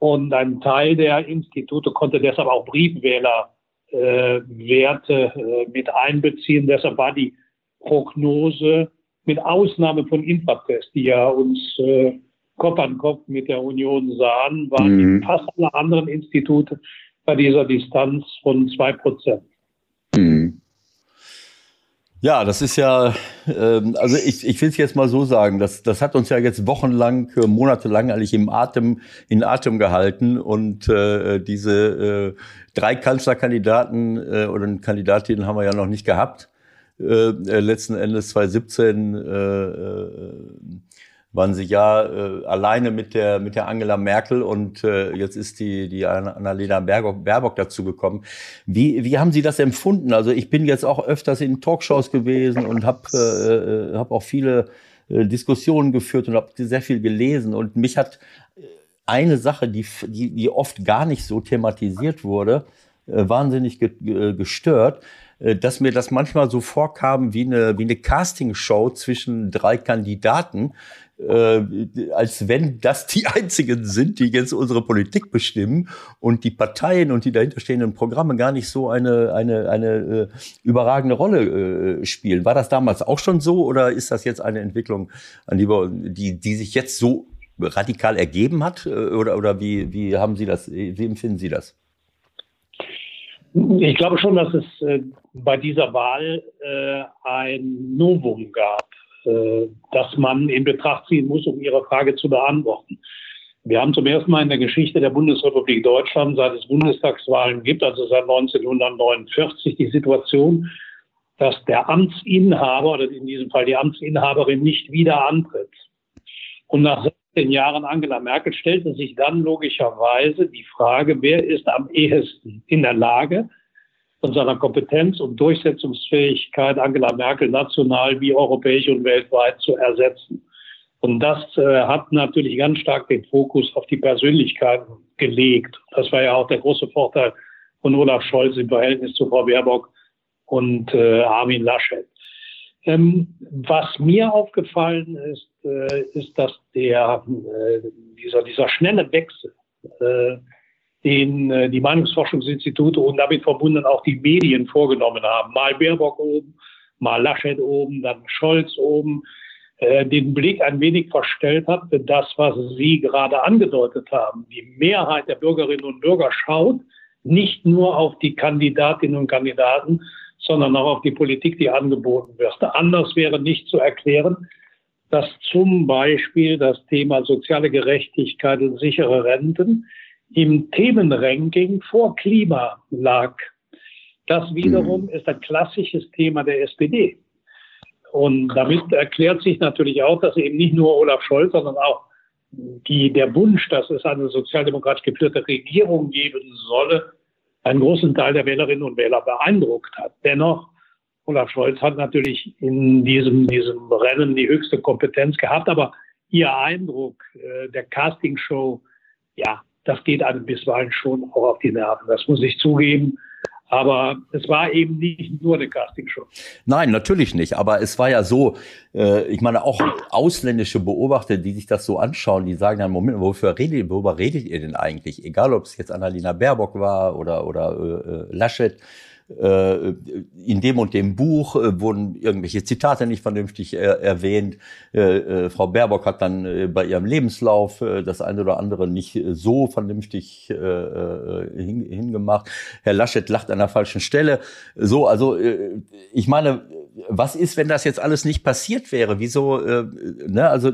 Und ein Teil der Institute konnte deshalb auch Briefwählerwerte äh, äh, mit einbeziehen. Deshalb war die Prognose mit Ausnahme von Infratest, die ja uns äh, Kopf an Kopf mit der Union sahen, waren mhm. fast alle anderen Institute bei dieser Distanz von zwei Prozent. Mhm. Ja, das ist ja, ähm, also ich, ich will es jetzt mal so sagen, das, das hat uns ja jetzt wochenlang, äh, monatelang eigentlich im Atem, in Atem gehalten und äh, diese äh, drei Kanzlerkandidaten äh, oder Kandidatinnen haben wir ja noch nicht gehabt. Äh, äh letzten Endes 2017 äh, äh, waren sie ja äh, alleine mit der mit der Angela Merkel und äh, jetzt ist die die Annalena Baerbock, Baerbock dazu gekommen. Wie wie haben Sie das empfunden? Also ich bin jetzt auch öfters in Talkshows gewesen und habe äh, äh, hab auch viele äh, Diskussionen geführt und habe sehr viel gelesen und mich hat äh, eine Sache, die die, die oft gar nicht so thematisiert wurde, äh, wahnsinnig ge, gestört äh, dass mir das manchmal so vorkam wie eine, wie eine Castingshow zwischen drei Kandidaten, äh, als wenn das die einzigen sind, die jetzt unsere Politik bestimmen und die Parteien und die dahinterstehenden Programme gar nicht so eine, eine, eine äh, überragende Rolle äh, spielen. War das damals auch schon so oder ist das jetzt eine Entwicklung, die, die, sich jetzt so radikal ergeben hat? Äh, oder, oder wie, wie haben Sie das, wie empfinden Sie das? Ich glaube schon, dass es äh, bei dieser Wahl ein Novum gab, äh, das man in Betracht ziehen muss, um Ihre Frage zu beantworten. Wir haben zum ersten Mal in der Geschichte der Bundesrepublik Deutschland, seit es Bundestagswahlen gibt, also seit 1949, die Situation, dass der Amtsinhaber oder in diesem Fall die Amtsinhaberin nicht wieder antritt. Und nach 16 Jahren Angela Merkel stellte sich dann logischerweise die Frage, wer ist am ehesten in der Lage, von seiner Kompetenz und Durchsetzungsfähigkeit Angela Merkel national wie europäisch und weltweit zu ersetzen. Und das äh, hat natürlich ganz stark den Fokus auf die Persönlichkeiten gelegt. Das war ja auch der große Vorteil von Olaf Scholz im Verhältnis zu Frau Baerbock und äh, Armin Laschet. Ähm, was mir aufgefallen ist, äh, ist, dass der, äh, dieser, dieser schnelle Wechsel, äh, den äh, die Meinungsforschungsinstitute und damit verbunden auch die Medien vorgenommen haben, mal Baerbock oben, mal Laschet oben, dann Scholz oben, äh, den Blick ein wenig verstellt hat, das, was Sie gerade angedeutet haben. Die Mehrheit der Bürgerinnen und Bürger schaut nicht nur auf die Kandidatinnen und Kandidaten, sondern auch auf die Politik, die angeboten wird. Anders wäre nicht zu erklären, dass zum Beispiel das Thema soziale Gerechtigkeit und sichere Renten im Themenranking vor Klima lag. Das wiederum ist ein klassisches Thema der SPD. Und damit erklärt sich natürlich auch, dass eben nicht nur Olaf Scholz, sondern auch die, der Wunsch, dass es eine sozialdemokratisch geführte Regierung geben solle, einen großen Teil der Wählerinnen und Wähler beeindruckt hat. Dennoch, Olaf Scholz hat natürlich in diesem, diesem Rennen die höchste Kompetenz gehabt, aber ihr Eindruck äh, der Castingshow, ja, das geht einem bisweilen schon auch auf die Nerven. Das muss ich zugeben. Aber es war eben nicht nur eine Castingshow. Nein, natürlich nicht. Aber es war ja so, äh, ich meine, auch ausländische Beobachter, die sich das so anschauen, die sagen dann, Moment, wofür redet, worüber redet ihr denn eigentlich? Egal, ob es jetzt Annalena Baerbock war oder, oder äh, äh Laschet in dem und dem Buch äh, wurden irgendwelche Zitate nicht vernünftig äh, erwähnt. Frau Baerbock hat dann bei ihrem Lebenslauf das eine oder andere nicht so vernünftig hingemacht. Herr Laschet lacht an der falschen Stelle. So, also ich meine, was ist, wenn das jetzt alles nicht passiert wäre? Wieso, ne, also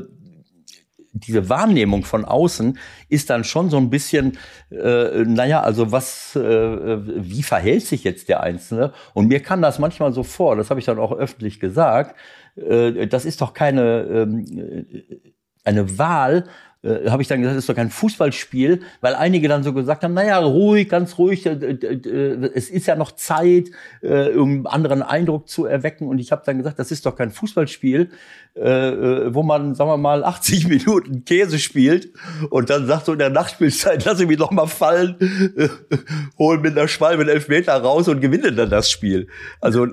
diese Wahrnehmung von außen ist dann schon so ein bisschen, äh, naja, also was, äh, wie verhält sich jetzt der Einzelne? Und mir kann das manchmal so vor, das habe ich dann auch öffentlich gesagt, äh, das ist doch keine äh, eine Wahl, äh, habe ich dann gesagt, das ist doch kein Fußballspiel, weil einige dann so gesagt haben, naja, ruhig, ganz ruhig, äh, äh, es ist ja noch Zeit, äh, um anderen Eindruck zu erwecken. Und ich habe dann gesagt, das ist doch kein Fußballspiel, äh, äh wo man, sagen wir mal, 80 Minuten Käse spielt und dann sagt so in der Nachspielzeit, lass ich mich noch mal fallen, äh, hol mit einer Schwalbe einen Elfmeter raus und gewinne dann das Spiel. Also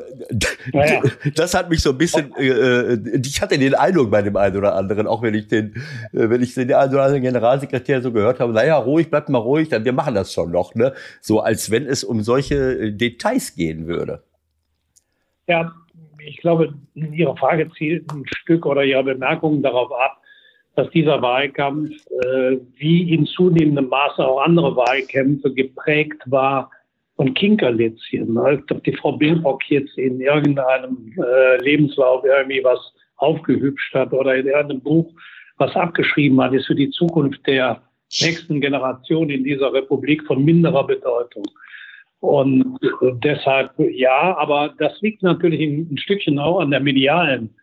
naja. das hat mich so ein bisschen, äh, ich hatte den Eindruck bei dem einen oder anderen, auch wenn ich den, wenn ich den also als Generalsekretär so gehört habe, naja, ruhig, bleibt mal ruhig, dann wir machen das schon noch, ne? So als wenn es um solche äh, Details gehen würde. Ja, ich glaube, Ihre Frage zielt ein Stück oder Ihre Bemerkungen darauf ab, dass dieser Wahlkampf äh, wie in zunehmendem Maße auch andere Wahlkämpfe geprägt war von Kinkerlitzchen. Als ob die Frau Bilbock jetzt in irgendeinem äh, Lebenslauf irgendwie was aufgehübscht hat oder in irgendeinem Buch was abgeschrieben hat, ist für die Zukunft der nächsten Generation in dieser Republik von minderer Bedeutung. Und deshalb ja, aber das liegt natürlich ein, Stückchen auch an der medialen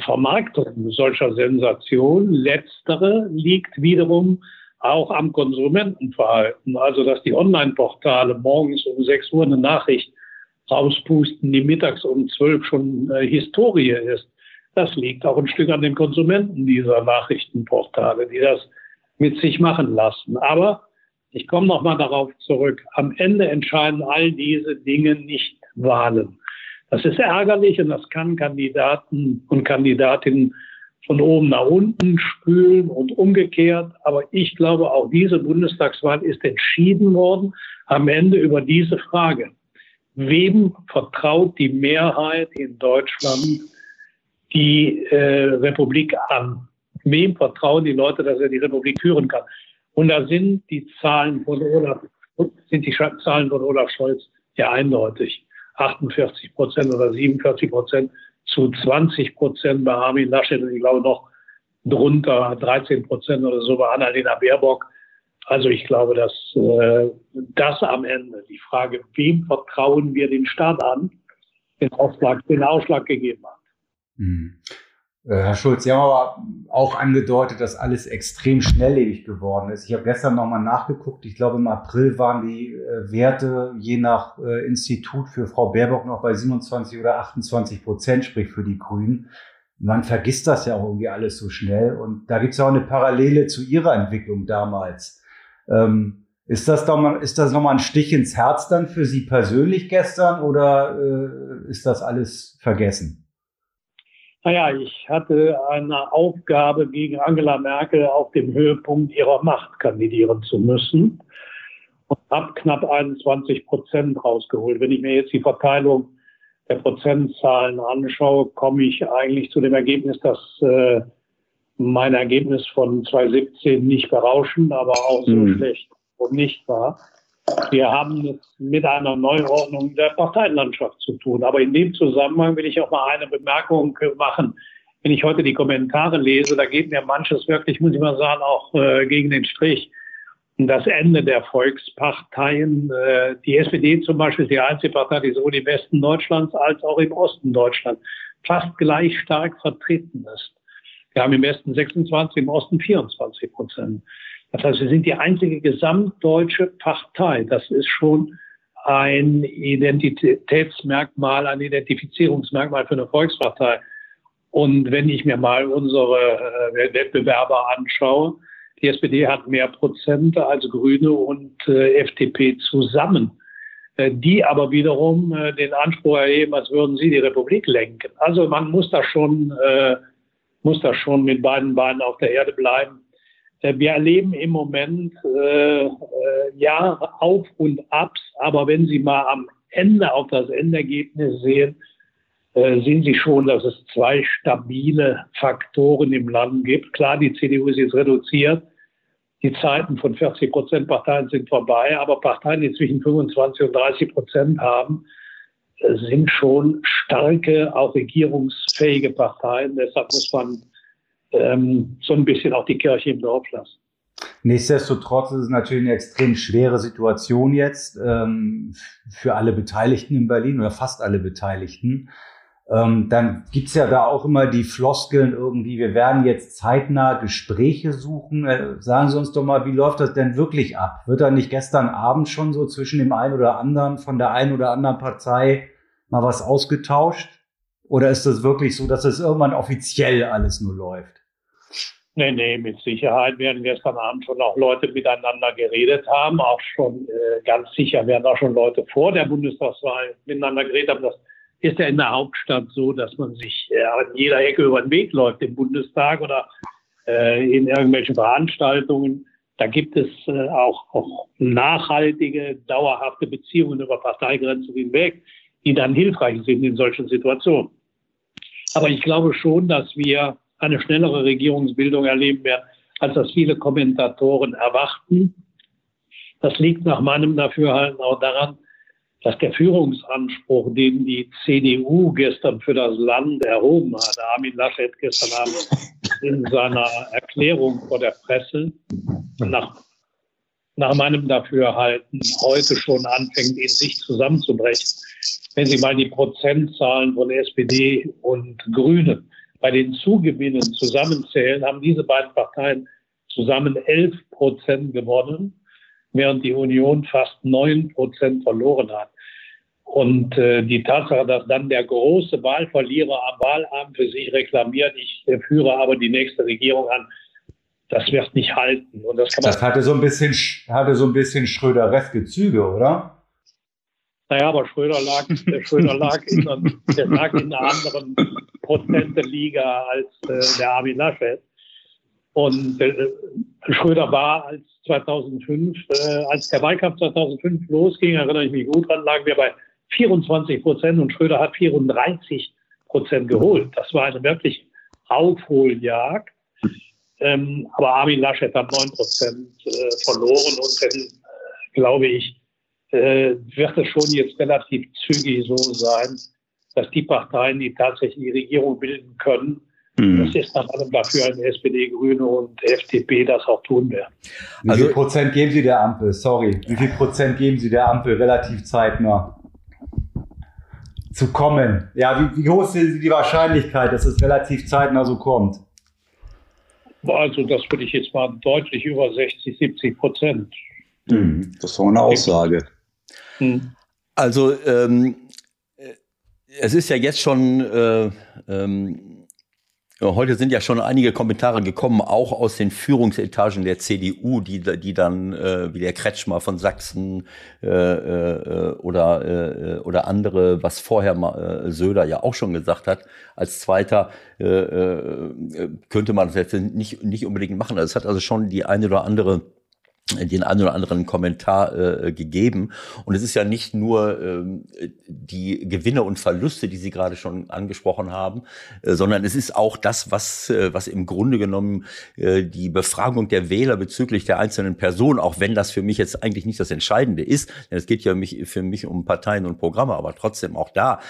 Vermarktung solcher Sensation. Letztere liegt wiederum auch am Konsumentenverhalten. Also, dass die Online-Portale morgens um 6 Uhr eine Nachricht rauspusten, die mittags um 12 schon äh, Historie ist. Das liegt auch ein Stück an den Konsumenten dieser Nachrichtenportale, die das mit sich machen lassen. Aber ich komme noch mal darauf zurück. Am Ende entscheiden all diese Dinge nicht Wahlen. Das ist ärgerlich und das kann Kandidaten und Kandidatinnen von oben nach unten spülen und umgekehrt. Aber ich glaube, auch diese Bundestagswahl ist entschieden worden am Ende über diese Frage. Wem vertraut die Mehrheit in Deutschland die äh, Republik an? Wem vertrauen die Leute, dass er die Republik führen kann? Und da sind die Zahlen von Olaf, sind die Zahlen von Olaf Scholz ja eindeutig. 48 Prozent oder 47 Prozent zu 20 Prozent bei Armin Laschet und ich glaube noch drunter 13 Prozent oder so bei Annalena Baerbock. Also ich glaube, dass äh, das am Ende die Frage, wem vertrauen wir den Staat an, den Ausschlag, den Ausschlag gegeben hat. Mhm. Herr Schulz, Sie haben aber auch angedeutet, dass alles extrem schnelllebig geworden ist. Ich habe gestern nochmal nachgeguckt. Ich glaube, im April waren die äh, Werte je nach äh, Institut für Frau Baerbock noch bei 27 oder 28 Prozent, sprich für die Grünen. Man vergisst das ja auch irgendwie alles so schnell. Und da gibt es auch eine Parallele zu Ihrer Entwicklung damals. Ähm, ist das, doch ist das nochmal ein Stich ins Herz dann für Sie persönlich gestern oder äh, ist das alles vergessen? Naja, ich hatte eine Aufgabe, gegen Angela Merkel auf dem Höhepunkt ihrer Macht kandidieren zu müssen und habe knapp 21 Prozent rausgeholt. Wenn ich mir jetzt die Verteilung der Prozentzahlen anschaue, komme ich eigentlich zu dem Ergebnis, dass äh, mein Ergebnis von 2017 nicht berauschend, aber auch so hm. schlecht und nicht war. Wir haben es mit einer Neuordnung der Parteienlandschaft zu tun. Aber in dem Zusammenhang will ich auch mal eine Bemerkung machen. Wenn ich heute die Kommentare lese, da geht mir manches wirklich, muss ich mal sagen, auch äh, gegen den Strich. Das Ende der Volksparteien. Äh, die SPD zum Beispiel ist die einzige Partei, die sowohl im Westen Deutschlands als auch im Osten Deutschlands fast gleich stark vertreten ist. Wir haben im Westen 26, im Osten 24 Prozent. Das heißt, wir sind die einzige gesamtdeutsche Partei. Das ist schon ein Identitätsmerkmal, ein Identifizierungsmerkmal für eine Volkspartei. Und wenn ich mir mal unsere äh, Wettbewerber anschaue, die SPD hat mehr Prozent als Grüne und äh, FDP zusammen, äh, die aber wiederum den Anspruch erheben, als würden sie die Republik lenken. Also man muss da schon, muss da schon mit beiden Beinen auf der Erde bleiben. Äh, wir erleben im Moment äh, äh, ja Auf und Abs, aber wenn Sie mal am Ende auf das Endergebnis sehen, äh, sehen Sie schon, dass es zwei stabile Faktoren im Land gibt. Klar, die CDU ist jetzt reduziert. Die Zeiten von 40 Prozent Parteien sind vorbei, aber Parteien, die zwischen 25 und 30 Prozent haben, äh, sind schon starke, auch regierungsfähige Parteien. Deshalb muss man ähm, so ein bisschen auch die Kirche im Dorf lassen. Nichtsdestotrotz ist es natürlich eine extrem schwere Situation jetzt ähm, für alle Beteiligten in Berlin oder fast alle Beteiligten. Ähm, dann gibt's ja da auch immer die Floskeln irgendwie, wir werden jetzt zeitnah Gespräche suchen. Äh, sagen Sie uns doch mal, wie läuft das denn wirklich ab? Wird da nicht gestern Abend schon so zwischen dem einen oder anderen von der einen oder anderen Partei mal was ausgetauscht? Oder ist das wirklich so, dass es irgendwann offiziell alles nur läuft? Nee, nee, mit Sicherheit werden gestern Abend schon auch Leute miteinander geredet haben. Auch schon äh, ganz sicher werden auch schon Leute vor der Bundestagswahl miteinander geredet haben. Das ist ja in der Hauptstadt so, dass man sich äh, an jeder Ecke über den Weg läuft im Bundestag oder äh, in irgendwelchen Veranstaltungen. Da gibt es äh, auch, auch nachhaltige, dauerhafte Beziehungen über Parteigrenzen hinweg, die dann hilfreich sind in solchen Situationen. Aber ich glaube schon, dass wir eine schnellere Regierungsbildung erleben werden, als das viele Kommentatoren erwarten. Das liegt nach meinem Dafürhalten auch daran, dass der Führungsanspruch, den die CDU gestern für das Land erhoben hat, Armin Laschet gestern Abend in seiner Erklärung vor der Presse, nach, nach meinem Dafürhalten heute schon anfängt, in sich zusammenzubrechen. Wenn Sie mal die Prozentzahlen von SPD und Grünen bei den Zugewinnen zusammenzählen, haben diese beiden Parteien zusammen 11 Prozent gewonnen, während die Union fast 9 Prozent verloren hat. Und äh, die Tatsache, dass dann der große Wahlverlierer am Wahlabend für sich reklamiert, ich äh, führe aber die nächste Regierung an, das wird nicht halten. Und das, kann man das hatte so ein bisschen, hatte so ein bisschen Schröder-reske Züge, oder? Naja, aber Schröder lag, Schröder lag, in, der lag in einer anderen Prozentenliga als äh, der Armin Laschet. Und äh, Schröder war als 2005, äh, als der Wahlkampf 2005 losging, erinnere ich mich gut dran, lagen wir bei 24 Prozent und Schröder hat 34 Prozent geholt. Das war eine wirklich Aufholjagd. Ähm, aber Armin Laschet hat 9 Prozent äh, verloren und dann, äh, glaube ich, äh, wird es schon jetzt relativ zügig so sein, dass die Parteien, die tatsächlich die Regierung bilden können, mhm. das ist nach allem dafür eine SPD, Grüne und FDP das auch tun werden. Wie also, viel Prozent geben Sie der Ampel? Sorry. Wie viel Prozent geben Sie der Ampel relativ zeitnah? Zu kommen. Ja, wie, wie hoch ist die Wahrscheinlichkeit, dass es relativ zeitnah so kommt? Also, das würde ich jetzt mal deutlich über 60, 70 Prozent. Mhm. Das ist auch eine Aussage. Hm. Also ähm, es ist ja jetzt schon, äh, ähm, heute sind ja schon einige Kommentare gekommen, auch aus den Führungsetagen der CDU, die, die dann, äh, wie der Kretschmer von Sachsen äh, äh, oder, äh, oder andere, was vorher mal, äh, Söder ja auch schon gesagt hat, als Zweiter äh, äh, könnte man das jetzt nicht, nicht unbedingt machen. Also es hat also schon die eine oder andere den einen oder anderen Kommentar äh, gegeben. Und es ist ja nicht nur ähm, die Gewinne und Verluste, die Sie gerade schon angesprochen haben, äh, sondern es ist auch das, was, äh, was im Grunde genommen äh, die Befragung der Wähler bezüglich der einzelnen Personen, auch wenn das für mich jetzt eigentlich nicht das Entscheidende ist, denn es geht ja mich, für mich um Parteien und Programme, aber trotzdem auch da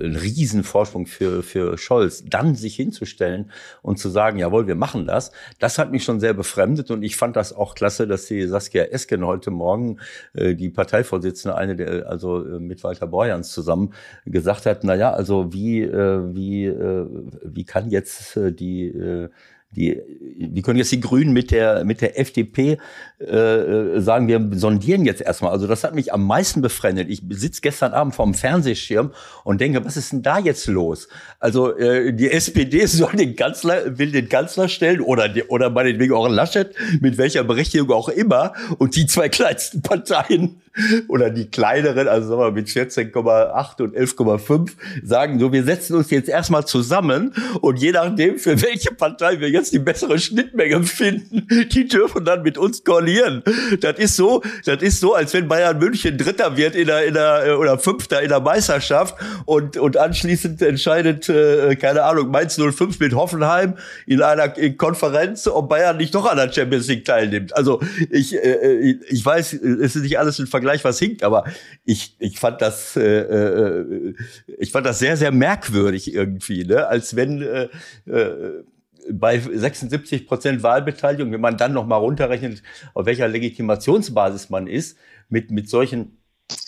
ein Riesenvorsprung für, für Scholz, dann sich hinzustellen und zu sagen, jawohl, wir machen das, das hat mich schon sehr befremdet und ich fand das auch klasse, dass Sie Saskia Esken heute Morgen, äh, die Parteivorsitzende, eine der, also äh, mit Walter Borjans zusammen, gesagt hat, na ja, also wie, äh, wie, äh, wie kann jetzt äh, die, äh, die, wie können jetzt die Grünen mit der, mit der FDP äh, sagen, wir sondieren jetzt erstmal. Also das hat mich am meisten befremdet. Ich sitze gestern Abend vorm Fernsehschirm und denke, was ist denn da jetzt los? Also äh, die SPD soll den Kanzler, will den Kanzler stellen oder, oder meinetwegen auch Laschet, mit welcher Berechtigung auch immer. Und die zwei kleinsten Parteien oder die kleineren, also sagen wir mit 14,8 und 11,5, sagen so, wir setzen uns jetzt erstmal zusammen und je nachdem, für welche Partei wir jetzt die bessere Schnittmenge finden, die dürfen dann mit uns koalieren. Das ist so, das ist so, als wenn Bayern München Dritter wird in der, in der oder Fünfter in der Meisterschaft und, und anschließend entscheidet, äh, keine Ahnung, Mainz 05 mit Hoffenheim in einer Konferenz, ob Bayern nicht doch an der Champions League teilnimmt. Also ich, äh, ich weiß, es ist nicht alles ein Vergleich gleich was hinkt, aber ich, ich fand das, äh, äh, ich fand das sehr, sehr merkwürdig irgendwie, ne? als wenn äh, äh, bei 76 Prozent Wahlbeteiligung, wenn man dann noch mal runterrechnet, auf welcher Legitimationsbasis man ist, mit, mit solchen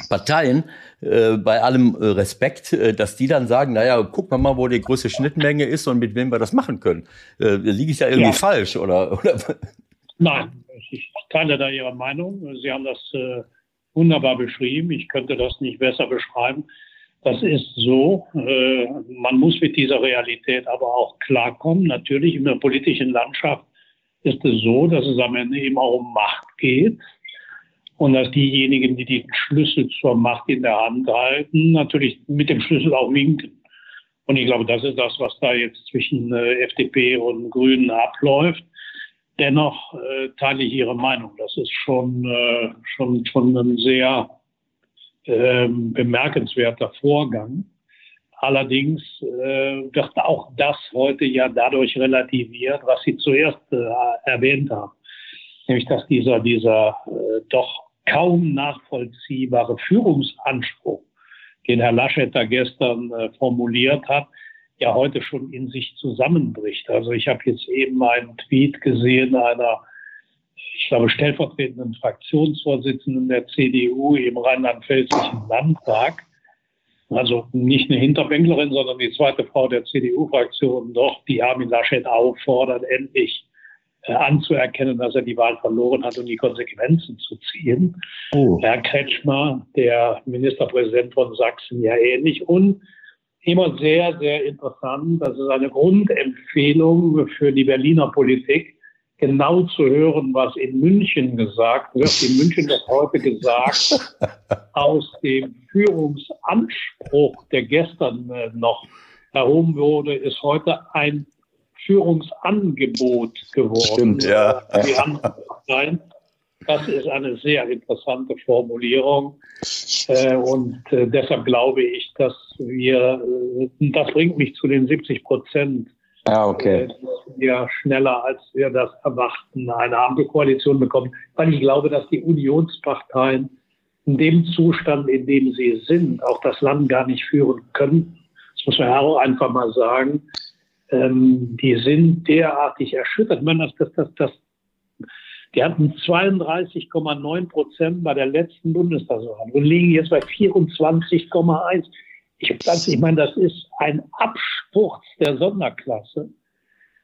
Parteien, äh, bei allem äh, Respekt, äh, dass die dann sagen, naja, guck mal, wo die größte Schnittmenge ist und mit wem wir das machen können. Äh, liege ich da irgendwie ja. falsch, oder? oder? Nein, ich teile da Ihre Meinung. Sie haben das äh, wunderbar beschrieben. Ich könnte das nicht besser beschreiben. Das ist so. Äh, man muss mit dieser Realität aber auch klarkommen. Natürlich in der politischen Landschaft ist es so, dass es am Ende immer um Macht geht und dass diejenigen, die den Schlüssel zur Macht in der Hand halten, natürlich mit dem Schlüssel auch winken. Und ich glaube, das ist das, was da jetzt zwischen äh, FDP und Grünen abläuft. Dennoch äh, teile ich Ihre Meinung. Das ist schon, äh, schon, schon ein sehr äh, bemerkenswerter Vorgang. Allerdings äh, wird auch das heute ja dadurch relativiert, was Sie zuerst äh, erwähnt haben. Nämlich, dass dieser, dieser äh, doch kaum nachvollziehbare Führungsanspruch, den Herr Laschet da gestern formuliert hat, ja heute schon in sich zusammenbricht. Also ich habe jetzt eben einen Tweet gesehen einer, ich glaube, stellvertretenden Fraktionsvorsitzenden der CDU im Rheinland-Pfälzischen Landtag. Also nicht eine Hinterbänklerin, sondern die zweite Frau der CDU-Fraktion, doch die Armin Laschet auffordert, endlich äh, anzuerkennen, dass er die Wahl verloren hat und die Konsequenzen zu ziehen. Oh. Herr Kretschmer, der Ministerpräsident von Sachsen, ja ähnlich. Und immer sehr, sehr interessant. Das ist eine Grundempfehlung für die Berliner Politik. genau zu hören, was in München gesagt wird. In München wird heute gesagt, aus dem Führungsanspruch, der gestern äh, noch erhoben wurde, ist heute ein Führungsangebot geworden. Stimmt, ja. Das ist eine sehr interessante Formulierung. Äh, und äh, deshalb glaube ich, dass wir, das bringt mich zu den 70 Prozent ja, okay. Wir schneller, als wir das erwarten, eine Ampelkoalition bekommen, weil ich glaube, dass die Unionsparteien in dem Zustand, in dem sie sind, auch das Land gar nicht führen können. Das muss man auch einfach mal sagen. Ähm, die sind derartig erschüttert. Man, das, das, das, das, die hatten 32,9 Prozent bei der letzten Bundestagswahl und liegen jetzt bei 24,1. Ich, ich meine, das ist ein Absturz der Sonderklasse.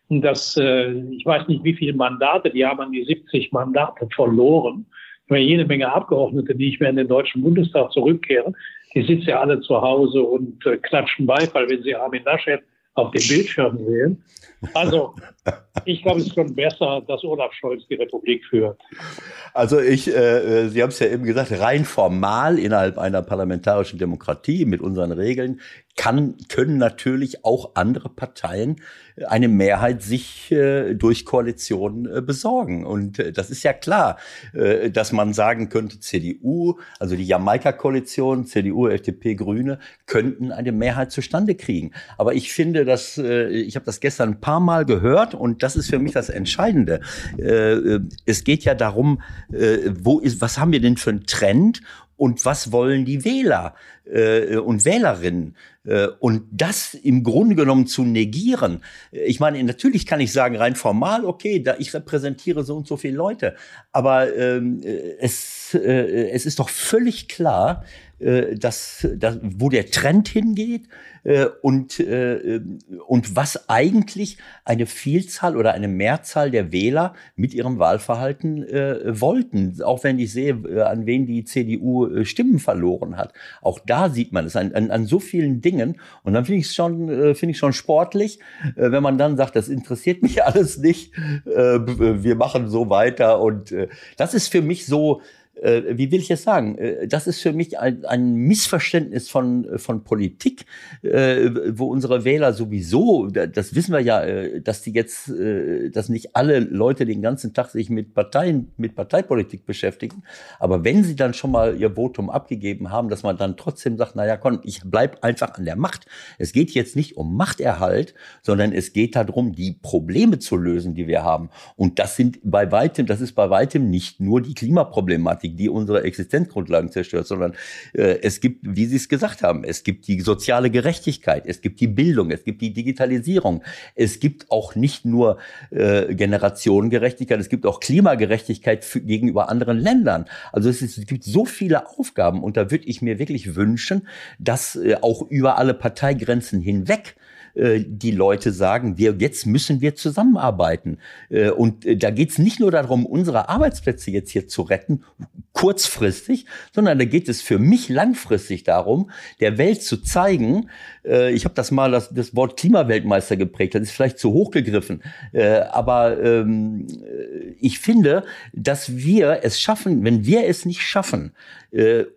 Und das, äh, ich weiß nicht, wie viele Mandate, die haben an die 70 Mandate verloren. Wir haben jede Menge Abgeordnete, die nicht mehr in den Deutschen Bundestag zurückkehren. Die sitzen ja alle zu Hause und äh, klatschen Beifall, wenn sie Armin Laschet auf dem Bildschirm sehen. Also, ich glaube, es ist schon besser, dass Olaf Scholz die Republik führt. Also ich, äh, äh Sie haben es ja eben gesagt, rein formal innerhalb einer parlamentarischen Demokratie mit unseren Regeln kann, können natürlich auch andere Parteien eine Mehrheit sich äh, durch Koalitionen äh, besorgen. Und äh, das ist ja klar, äh, dass man sagen könnte, CDU, also die Jamaika-Koalition, CDU, FDP, Grüne, könnten eine Mehrheit zustande kriegen. Aber ich finde, dass äh, ich habe das gestern ein paar Mal gehört und das ist für mich das Entscheidende. Äh, äh es geht ja darum, äh, wo ist, was haben wir denn für einen Trend und was wollen die Wähler äh, und Wählerinnen? Äh, und das im Grunde genommen zu negieren. Ich meine, natürlich kann ich sagen, rein formal, okay, da ich repräsentiere so und so viele Leute, aber ähm, es, äh, es ist doch völlig klar, äh, dass, dass, wo der Trend hingeht äh, und, äh, und was eigentlich eine Vielzahl oder eine Mehrzahl der Wähler mit ihrem Wahlverhalten äh, wollten. Auch wenn ich sehe, äh, an wen die CDU äh, Stimmen verloren hat. Auch da sieht man es an, an, an so vielen Dingen. Und dann finde ich es schon, äh, finde schon sportlich, äh, wenn man dann sagt, das interessiert mich alles nicht, äh, wir machen so weiter. Und äh, das ist für mich so, äh, wie will ich es sagen? Äh, das ist für mich ein, ein Missverständnis von, von Politik, äh, wo unsere Wähler sowieso, das wissen wir ja, äh, dass die jetzt, äh, dass nicht alle Leute den ganzen Tag sich mit Parteien, mit Parteipolitik beschäftigen. Aber wenn sie dann schon mal ihr Votum abgegeben haben, dass man dann trotzdem sagt, naja, komm, ich bleib einfach an der Macht. Es geht jetzt nicht um Machterhalt, sondern es geht darum, die Probleme zu lösen, die wir haben. Und das sind bei weitem, das ist bei weitem nicht nur die Klimaproblematik Problematik, die unsere Existenzgrundlagen zerstört, sondern äh, es gibt, wie Sie es gesagt haben, es gibt die soziale Gerechtigkeit, es gibt die Bildung, es gibt die Digitalisierung, es gibt auch nicht nur äh, Generationengerechtigkeit, es gibt auch Klimagerechtigkeit für, gegenüber anderen Ländern. Also es, ist, es gibt so viele Aufgaben und da würde ich mir wirklich wünschen, dass äh, auch über alle Parteigrenzen hinweg äh, die Leute sagen, wir, jetzt müssen wir zusammenarbeiten. Äh, und äh, da geht es nicht nur darum, unsere Arbeitsplätze jetzt hier zu retten, kurzfristig, sondern da geht es für mich langfristig darum, der Welt zu zeigen, ich habe das mal das, das Wort Klimaweltmeister geprägt, das ist vielleicht zu hoch gegriffen, aber ähm, ich finde, dass wir es schaffen, wenn wir es nicht schaffen,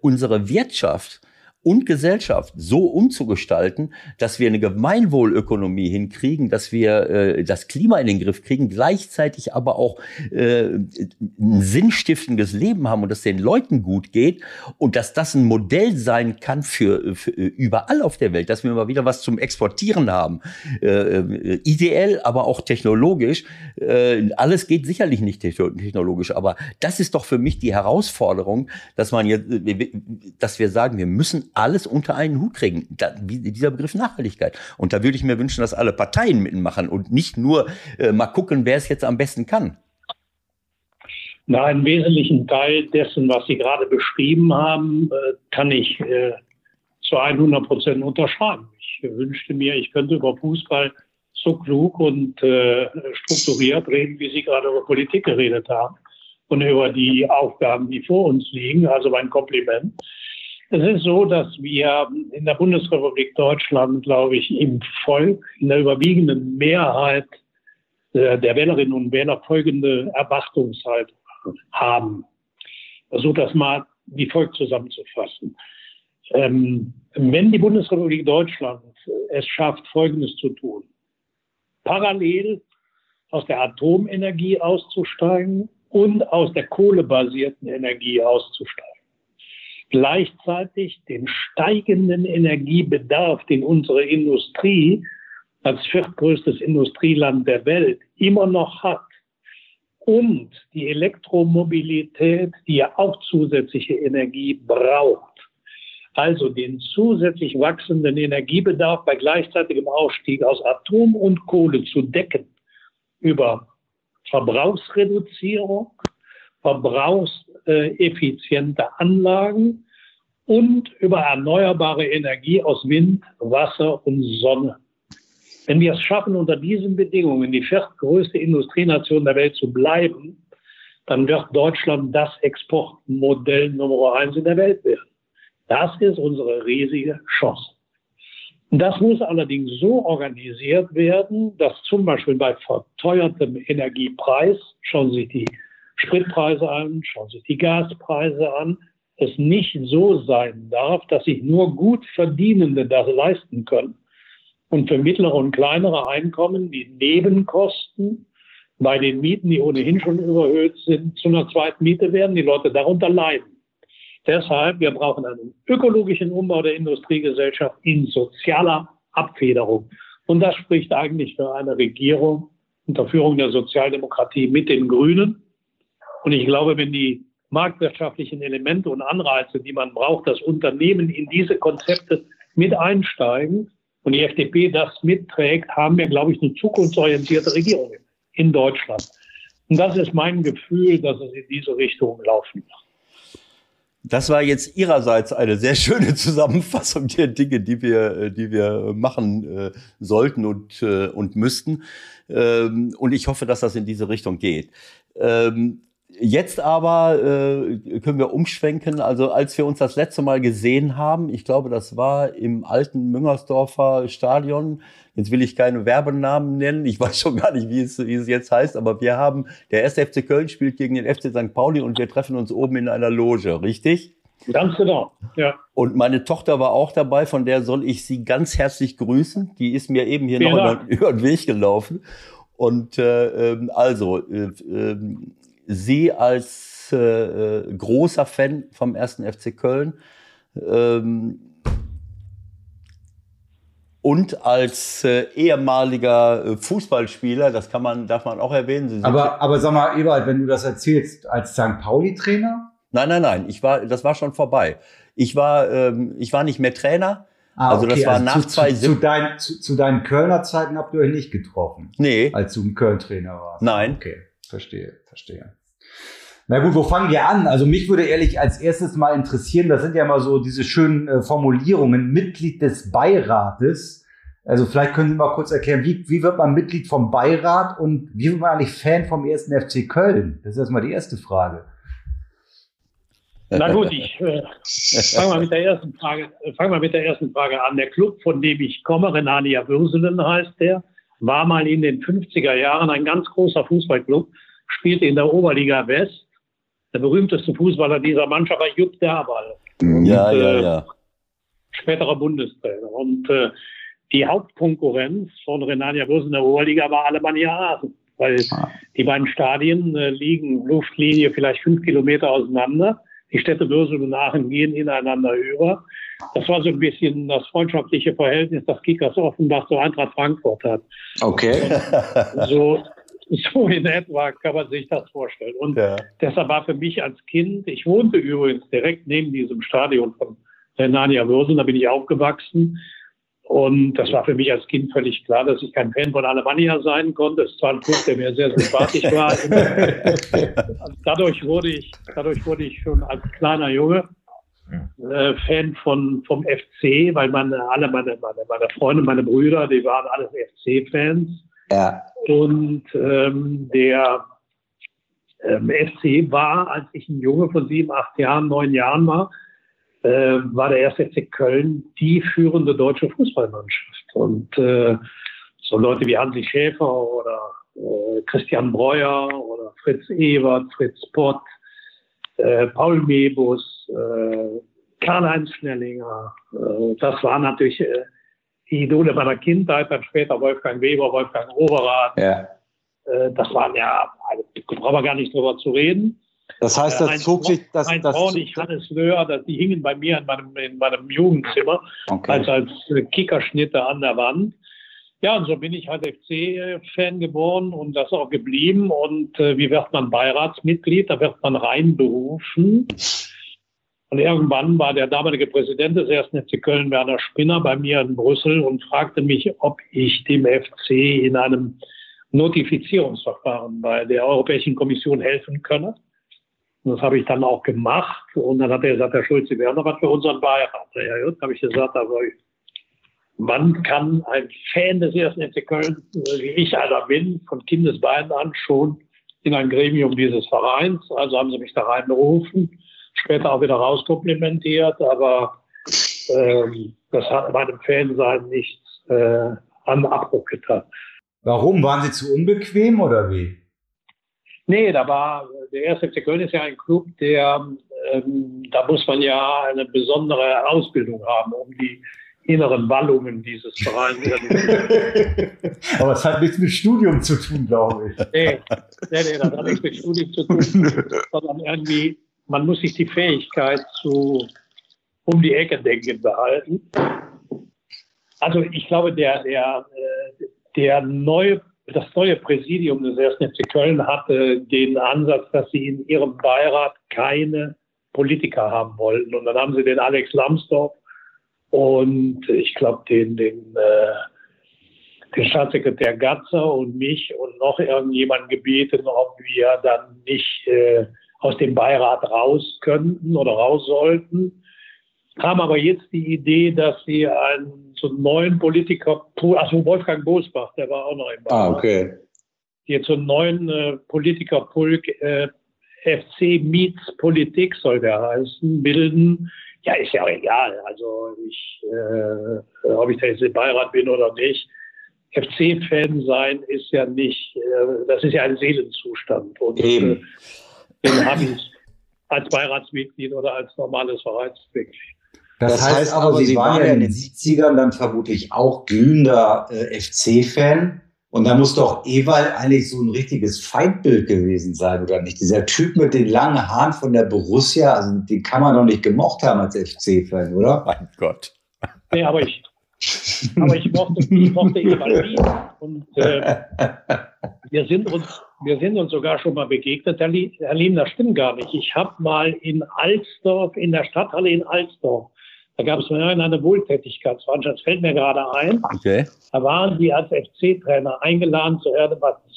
unsere Wirtschaft und Gesellschaft so umzugestalten, dass wir eine Gemeinwohlökonomie hinkriegen, dass wir äh, das Klima in den Griff kriegen, gleichzeitig aber auch äh, ein sinnstiftendes Leben haben und dass den Leuten gut geht und dass das ein Modell sein kann für, für überall auf der Welt, dass wir mal wieder was zum Exportieren haben, äh, äh ideell, aber auch technologisch. Äh, alles geht sicherlich nicht technologisch, aber das ist doch für mich die Herausforderung, dass man jetzt, dass wir sagen, wir müssen alles unter einen Hut kriegen. Da, dieser Begriff Nachhaltigkeit. Und da würde ich mir wünschen, dass alle Parteien mitmachen und nicht nur äh, mal gucken, wer es jetzt am besten kann. Na, einen wesentlichen Teil dessen, was Sie gerade beschrieben haben, äh, kann ich äh, zu 100 Prozent unterschreiben. Ich wünschte mir, ich könnte über Fußball so klug und äh, strukturiert reden, wie Sie gerade über Politik geredet haben und über die Aufgaben, die vor uns liegen. Also mein Kompliment. Es ist so, dass wir in der Bundesrepublik Deutschland, glaube ich, im Volk, in der überwiegenden Mehrheit der Wählerinnen und Wähler folgende Erwartungshaltung haben. Versuche das mal wie folgt zusammenzufassen. Ähm, wenn die Bundesrepublik Deutschland es schafft, Folgendes zu tun. Parallel aus der Atomenergie auszusteigen und aus der kohlebasierten Energie auszusteigen. Gleichzeitig den steigenden Energiebedarf, den unsere Industrie als viertgrößtes Industrieland der Welt immer noch hat, und die Elektromobilität, die ja auch zusätzliche Energie braucht. Also den zusätzlich wachsenden Energiebedarf bei gleichzeitigem Ausstieg aus Atom und Kohle zu decken über Verbrauchsreduzierung, verbrauchseffiziente Anlagen und über erneuerbare Energie aus Wind, Wasser und Sonne. Wenn wir es schaffen, unter diesen Bedingungen die viertgrößte Industrienation der Welt zu bleiben, dann wird Deutschland das Exportmodell Nummer eins in der Welt werden. Das ist unsere riesige Chance. Das muss allerdings so organisiert werden, dass zum Beispiel bei verteuertem Energiepreis, Sie sich die Spritpreise an, schauen Sie sich die Gaspreise an, es nicht so sein darf, dass sich nur gut Verdienende das leisten können und für mittlere und kleinere Einkommen die Nebenkosten bei den Mieten, die ohnehin schon überhöht sind, zu einer zweiten Miete werden, die Leute darunter leiden. Deshalb, wir brauchen einen ökologischen Umbau der Industriegesellschaft in sozialer Abfederung. Und das spricht eigentlich für eine Regierung unter Führung der Sozialdemokratie mit den Grünen. Und ich glaube, wenn die marktwirtschaftlichen Elemente und Anreize, die man braucht, das Unternehmen in diese Konzepte mit einsteigen, und die FDP das mitträgt, haben wir, glaube ich, eine zukunftsorientierte Regierung in Deutschland. Und das ist mein Gefühl, dass es in diese Richtung laufen wird. Das war jetzt Ihrerseits eine sehr schöne Zusammenfassung der Dinge, die wir, die wir machen äh, sollten und, äh, und müssten. Ähm, und ich hoffe, dass das in diese Richtung geht. Ähm, Jetzt aber äh, können wir umschwenken. Also als wir uns das letzte Mal gesehen haben, ich glaube, das war im alten Müngersdorfer Stadion. Jetzt will ich keine Werbenamen nennen. Ich weiß schon gar nicht, wie es, wie es jetzt heißt. Aber wir haben, der erste FC Köln spielt gegen den FC St. Pauli und wir treffen uns oben in einer Loge, richtig? Ganz genau, ja. Und meine Tochter war auch dabei, von der soll ich sie ganz herzlich grüßen. Die ist mir eben hier Vielen noch über, über, den Weg gelaufen. Und äh, ähm, also, äh, äh, Sie als äh, äh, großer Fan vom ersten FC Köln ähm, und als äh, ehemaliger äh, Fußballspieler, das kann man, darf man auch erwähnen. aber, aber sag mal, Ebert, wenn du das erzählst, als St. Pauli-Trainer? Nein, nein, nein, ich war, das war schon vorbei. Ich war, ähm, ich war nicht mehr Trainer. Ah, also okay. das war also nach zu, zwei zu, zu, dein, zu, zu deinen Kölner Zeiten habt ihr euch nicht getroffen. Nee. Als du ein Köln-Trainer warst. Nein. Okay, verstehe, verstehe. Na gut, wo fangen wir an? Also mich würde ehrlich als erstes mal interessieren, das sind ja mal so diese schönen äh, Formulierungen, Mitglied des Beirates. Also vielleicht können Sie mal kurz erklären, wie, wie wird man Mitglied vom Beirat und wie wird man eigentlich Fan vom ersten FC Köln? Das ist erstmal die erste Frage. Na gut, ich äh, fange mal mit der ersten Frage, äh, fang mal mit der ersten Frage an. Der Club, von dem ich komme, Renania Würselen heißt der, war mal in den 50er Jahren ein ganz großer Fußballclub, spielte in der Oberliga West der berühmteste Fußballer dieser Mannschaft war Jupp Derbal. Ja, ja, äh, ja. Späterer Bundestrainer. Und äh, die Hauptkonkurrenz von Renania Würs in der Oberliga war Alemannia Aachen. Weil ah. die beiden Stadien äh, liegen Luftlinie vielleicht fünf Kilometer auseinander. Die Städte Würsel und Aachen gehen ineinander über. Das war so ein bisschen das freundschaftliche Verhältnis, das Kickers Offenbach zu Eintracht Frankfurt hat. Okay. So, So in etwa kann man sich das vorstellen. Und ja. deshalb war für mich als Kind, ich wohnte übrigens direkt neben diesem Stadion von Renania Würsen, da bin ich aufgewachsen. Und das war für mich als Kind völlig klar, dass ich kein Fan von Alemannia sein konnte. Es war ein Club, der mir sehr sympathisch war. dadurch wurde ich, dadurch wurde ich schon als kleiner Junge äh, Fan von, vom FC, weil meine, alle meine, meine, meine Freunde, meine Brüder, die waren alles FC-Fans. Ja. Und ähm, der ähm, FC war, als ich ein Junge von sieben, acht Jahren, neun Jahren war, äh, war der erste FC Köln die führende deutsche Fußballmannschaft. Und äh, so Leute wie Hansi Schäfer oder äh, Christian Breuer oder Fritz Ebert, Fritz Pott, äh, Paul Mebus, äh, Karl-Heinz Schnellinger. Äh, das waren natürlich die Idole meiner Kindheit, dann später Wolfgang Weber, Wolfgang Overath. Ja. Äh, das waren ja, also, brauchen wir gar nicht drüber zu reden. Das heißt, das zog sich das. Mein das Frau nicht, Hannes Löhr, das, die hingen bei mir in meinem, in meinem Jugendzimmer okay. als, als Kickerschnitte an der Wand. Ja, und so bin ich halt FC-Fan geworden und das auch geblieben. Und äh, wie wird man Beiratsmitglied? Da wird man reinberufen. Und irgendwann war der damalige Präsident des ersten FC Köln, Werner Spinner, bei mir in Brüssel und fragte mich, ob ich dem FC in einem Notifizierungsverfahren bei der Europäischen Kommission helfen könne. Und das habe ich dann auch gemacht. Und dann hat er gesagt, Herr Schulz, Sie wären noch was für unseren Beirat. Ja, gut, habe ich gesagt, aber man kann ein Fan des ersten FC Köln, wie ich einer bin, von Kindesbeinen an schon in ein Gremium dieses Vereins. Also haben sie mich da reinberufen, später auch wieder rauskomplimentiert, aber ähm, das hat meinem Fansein nichts äh, an Abbruch getan. Warum? Waren Sie zu unbequem oder wie? Nee, da war, der erste FC Köln ist ja ein Club, der, ähm, da muss man ja eine besondere Ausbildung haben, um die inneren Wallungen dieses Vereins. Aber es hat nichts mit Studium zu tun, glaube ich. Nee, nee, nee, das hat nichts mit Studium zu tun, sondern irgendwie, man muss sich die Fähigkeit zu um die Ecke denken behalten. Also ich glaube, der, der, äh, der neue das neue Präsidium des 1. FC Köln hatte den Ansatz, dass sie in ihrem Beirat keine Politiker haben wollten. Und dann haben sie den Alex Lambsdorff und ich glaube den, den, äh, den Staatssekretär Gatzer und mich und noch irgendjemand gebeten, ob wir dann nicht äh, aus dem Beirat raus könnten oder raus sollten haben aber jetzt die Idee, dass sie einen so einen neuen Politiker, also Wolfgang Bosbach, der war auch noch im Beirat. Ah, okay. Jetzt so einen neuen äh, Politikerpulk, äh, FC Meets Politik soll der heißen, bilden. Ja, ist ja auch egal. Also ich, äh, ob ich da jetzt im Beirat bin oder nicht. FC-Fan sein ist ja nicht, äh, das ist ja ein Seelenzustand. Und Eben. Äh, den habe ich als Beiratsmitglied oder als normales Vereinsmitglied. Das, das heißt, heißt aber, Sie waren ja in den 70ern dann vermutlich auch glühender äh, FC-Fan. Und da muss doch Ewald eigentlich so ein richtiges Feindbild gewesen sein, oder nicht? Dieser Typ mit den langen Haaren von der Borussia, also den kann man doch nicht gemocht haben als FC-Fan, oder? Mein Gott. Nee, aber ich, aber ich mochte, ich mochte Ewald nie. Und äh, wir, sind uns, wir sind uns sogar schon mal begegnet. Herr, Herr Liem, das stimmt gar nicht. Ich habe mal in Alsdorf, in der Stadthalle in Alsdorf, da gab es eine Wohltätigkeitsveranstaltung, das fällt mir gerade ein. Okay. Da waren die als FC-Trainer eingeladen zu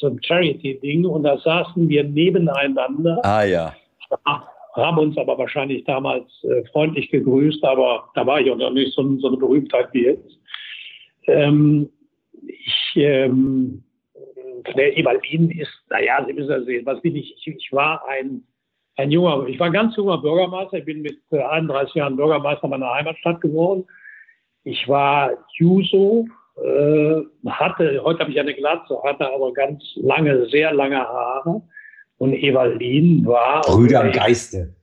zum Charity-Ding und da saßen wir nebeneinander. Ah ja. Haben uns aber wahrscheinlich damals äh, freundlich gegrüßt, aber da war ich auch noch nicht so, so eine Berühmtheit wie jetzt. Ähm, ich, ähm, der Evalin ist, naja, Sie müssen ja sehen, was bin ich? Ich, ich war ein ein junger, ich war ein ganz junger Bürgermeister. Ich bin mit 31 Jahren Bürgermeister meiner Heimatstadt geworden. Ich war Juso, äh, hatte, heute habe ich eine Glatze, hatte aber ganz lange, sehr lange Haare. Und Evalin war. Brüder im Geiste.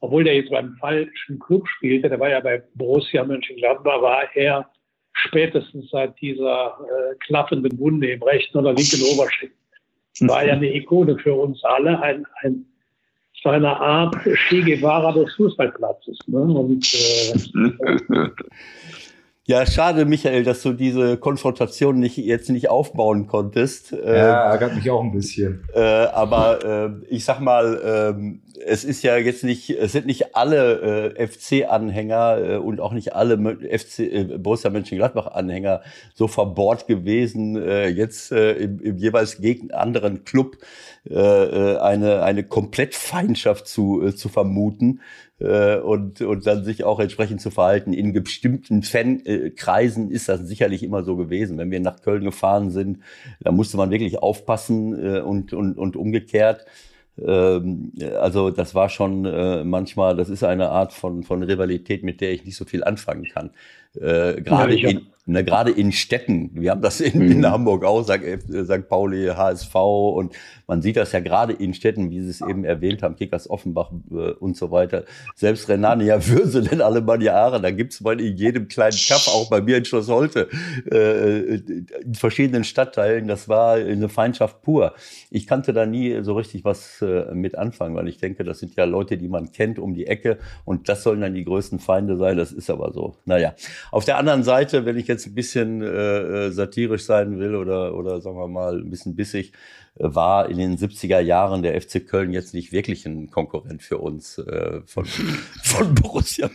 Obwohl der jetzt beim falschen Club spielte, der war ja bei Borussia Mönchengladbach, war er spätestens seit dieser äh, klaffenden Wunde im rechten oder linken Oberschenkel. War ja eine Ikone für uns alle, ein, ein so eine Art Che Guevara des Fußballplatzes. Ne? Und, äh, Ja, schade, Michael, dass du diese Konfrontation nicht, jetzt nicht aufbauen konntest. Ja, ähm, ärgert mich auch ein bisschen. Äh, aber äh, ich sag mal, äh, es ist ja jetzt nicht, es sind nicht alle äh, FC-Anhänger äh, und auch nicht alle FC äh, Borussia Mönchengladbach-Anhänger so verbohrt gewesen, äh, jetzt äh, im, im jeweils gegen anderen Club äh, äh eine eine Komplettfeindschaft zu äh, zu vermuten äh, und, und dann sich auch entsprechend zu verhalten. In bestimmten Fankreisen ist das sicherlich immer so gewesen. Wenn wir nach Köln gefahren sind, da musste man wirklich aufpassen äh, und, und, und umgekehrt. Ähm, also das war schon äh, manchmal, das ist eine Art von, von Rivalität, mit der ich nicht so viel anfangen kann. Äh, Gerade ja, in, Ne, gerade in Städten, wir haben das in, in mhm. Hamburg auch, St. St. Pauli, HSV und man sieht das ja gerade in Städten, wie Sie es eben erwähnt haben, Kickers Offenbach äh, und so weiter. Selbst Renania Würselen, Alemannia da gibt's mal in jedem kleinen Kaff, auch bei mir in Schloss Holte, äh, in verschiedenen Stadtteilen. Das war eine Feindschaft pur. Ich kannte da nie so richtig was äh, mit anfangen, weil ich denke, das sind ja Leute, die man kennt um die Ecke und das sollen dann die größten Feinde sein. Das ist aber so. Naja, auf der anderen Seite, wenn ich jetzt ein bisschen äh, äh satirisch sein will oder, oder sagen wir mal ein bisschen bissig, war in den 70er Jahren der FC Köln jetzt nicht wirklich ein Konkurrent für uns äh, von, von Borussia.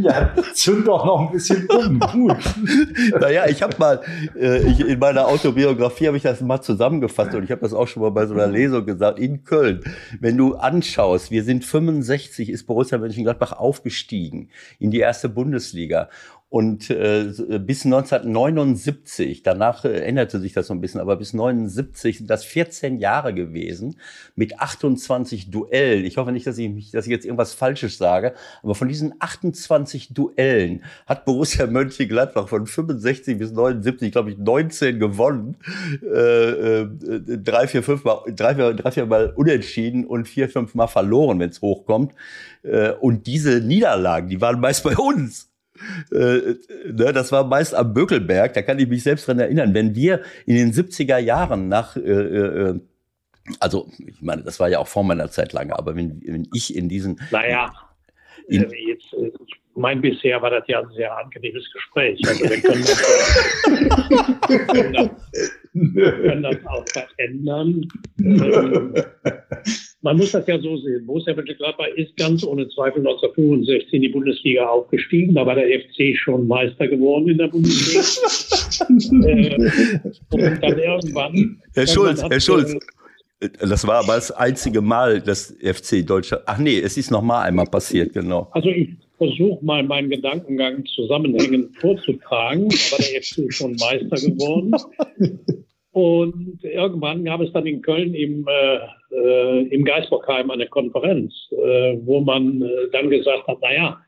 ja, zünd doch noch ein bisschen um. Gut. naja, ich habe mal, äh, ich, in meiner Autobiografie habe ich das mal zusammengefasst und ich habe das auch schon mal bei so einer Lesung gesagt, in Köln, wenn du anschaust, wir sind 65, ist Borussia Mönchengladbach aufgestiegen in die erste Bundesliga und äh, bis 1979, danach äh, änderte sich das so ein bisschen, aber bis 79 sind das 14 Jahre gewesen mit 28 Duellen. Ich hoffe nicht, dass ich, mich, dass ich jetzt irgendwas Falsches sage, aber von diesen 28 Duellen hat Borussia Mönchengladbach von 65 bis 79, glaube ich, 19 gewonnen, äh, äh, drei, vier, fünf Mal, drei, vier, drei, vier Mal unentschieden und vier, fünf Mal verloren, wenn es hochkommt. Äh, und diese Niederlagen, die waren meist bei uns. Äh, ne, das war meist am Bökelberg, da kann ich mich selbst dran erinnern. Wenn wir in den 70er Jahren nach, äh, äh, also ich meine, das war ja auch vor meiner Zeit lange, aber wenn, wenn ich in diesen... Naja, in, äh, jetzt, äh, mein bisher war das ja ein sehr angenehmes Gespräch. Also wir können das, das, können das auch verändern. Ähm, man muss das ja so sehen. Borussia Mönchengladbach ist ganz ohne Zweifel 1965 in die Bundesliga aufgestiegen. Da war der FC schon Meister geworden in der Bundesliga. äh, und dann irgendwann. Herr Schulz, Herr Schulz. Das war aber das einzige Mal, dass FC Deutschland. Ach nee, es ist noch mal einmal passiert, genau. Also ich versuche mal meinen Gedankengang zusammenhängend vorzutragen, aber der FC schon Meister geworden. Und irgendwann gab es dann in Köln im, äh, äh, im Geisbockheim eine Konferenz, äh, wo man äh, dann gesagt hat, naja,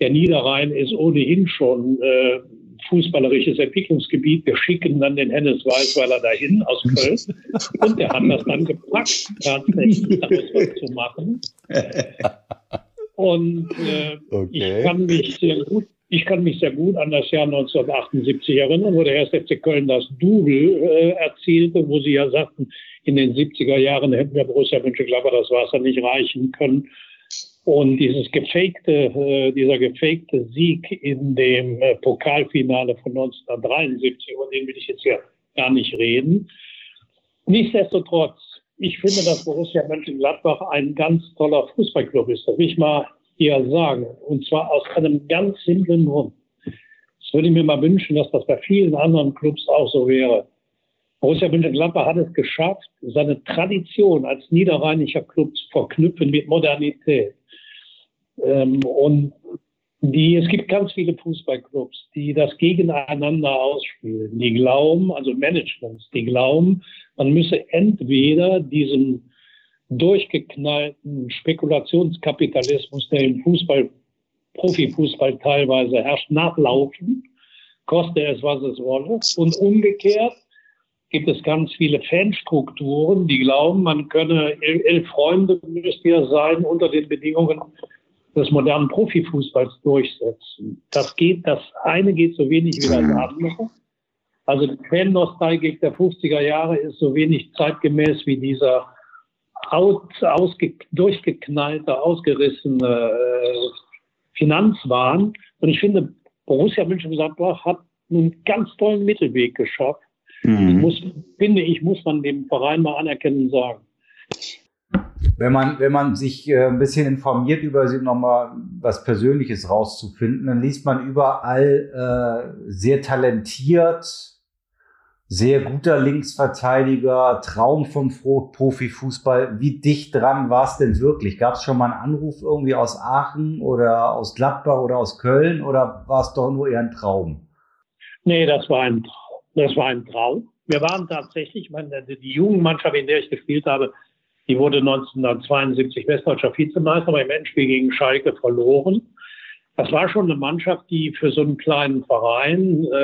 der Niederrhein ist ohnehin schon äh, fußballerisches Entwicklungsgebiet. Wir schicken dann den Hennes Weißweiler dahin aus Köln. Und der hat das dann gepackt, tatsächlich was zu machen. Und äh, okay. ich kann mich sehr gut ich kann mich sehr gut an das Jahr 1978 erinnern, wo der erste FC Köln das Double äh, erzielte, wo sie ja sagten, in den 70er Jahren hätten wir Borussia Mönchengladbach das Wasser nicht reichen können. Und dieses gefakte, äh, dieser gefakte Sieg in dem äh, Pokalfinale von 1973, über den will ich jetzt ja gar nicht reden. Nichtsdestotrotz, ich finde, dass Borussia Mönchengladbach ein ganz toller Fußballclub ist. Das will ich mal hier sagen. Und zwar aus einem ganz simplen Grund. Das würde ich mir mal wünschen, dass das bei vielen anderen Clubs auch so wäre. Borussia Mönchengladbach hat es geschafft, seine Tradition als niederrheinischer Club zu verknüpfen mit Modernität. Ähm, und die, es gibt ganz viele Fußballclubs, die das gegeneinander ausspielen. Die glauben, also Managements, die glauben, man müsse entweder diesem durchgeknallten Spekulationskapitalismus, der im Fußball, Profifußball teilweise herrscht, nachlaufen, koste es, was es wolle. Und umgekehrt gibt es ganz viele Fanstrukturen, die glauben, man könne elf Freunde müsste ja sein unter den Bedingungen des modernen Profifußballs durchsetzen. Das geht, das eine geht so wenig wie das andere. Also die Fan-Nostalgik der 50er Jahre ist so wenig zeitgemäß wie dieser aus, ausge, durchgeknallte, ausgerissene äh, Finanzwahn. Und ich finde, Borussia Mönchengladbach hat einen ganz tollen Mittelweg geschafft. Mhm. Muss, finde ich, muss man dem Verein mal anerkennen sagen. Wenn man, wenn man sich äh, ein bisschen informiert über sie, nochmal was Persönliches rauszufinden, dann liest man überall äh, sehr talentiert, sehr guter Linksverteidiger, Traum vom Profifußball. Wie dicht dran war es denn wirklich? Gab es schon mal einen Anruf irgendwie aus Aachen oder aus Gladbach oder aus Köln oder war es doch nur eher ein Traum? Nee, das war ein, das war ein Traum. Wir waren tatsächlich, meine, die Jugendmannschaft, in der ich gespielt habe, die wurde 1972 Westdeutscher Vizemeister beim Endspiel gegen Schalke verloren. das war schon eine Mannschaft, die für so einen kleinen Verein äh,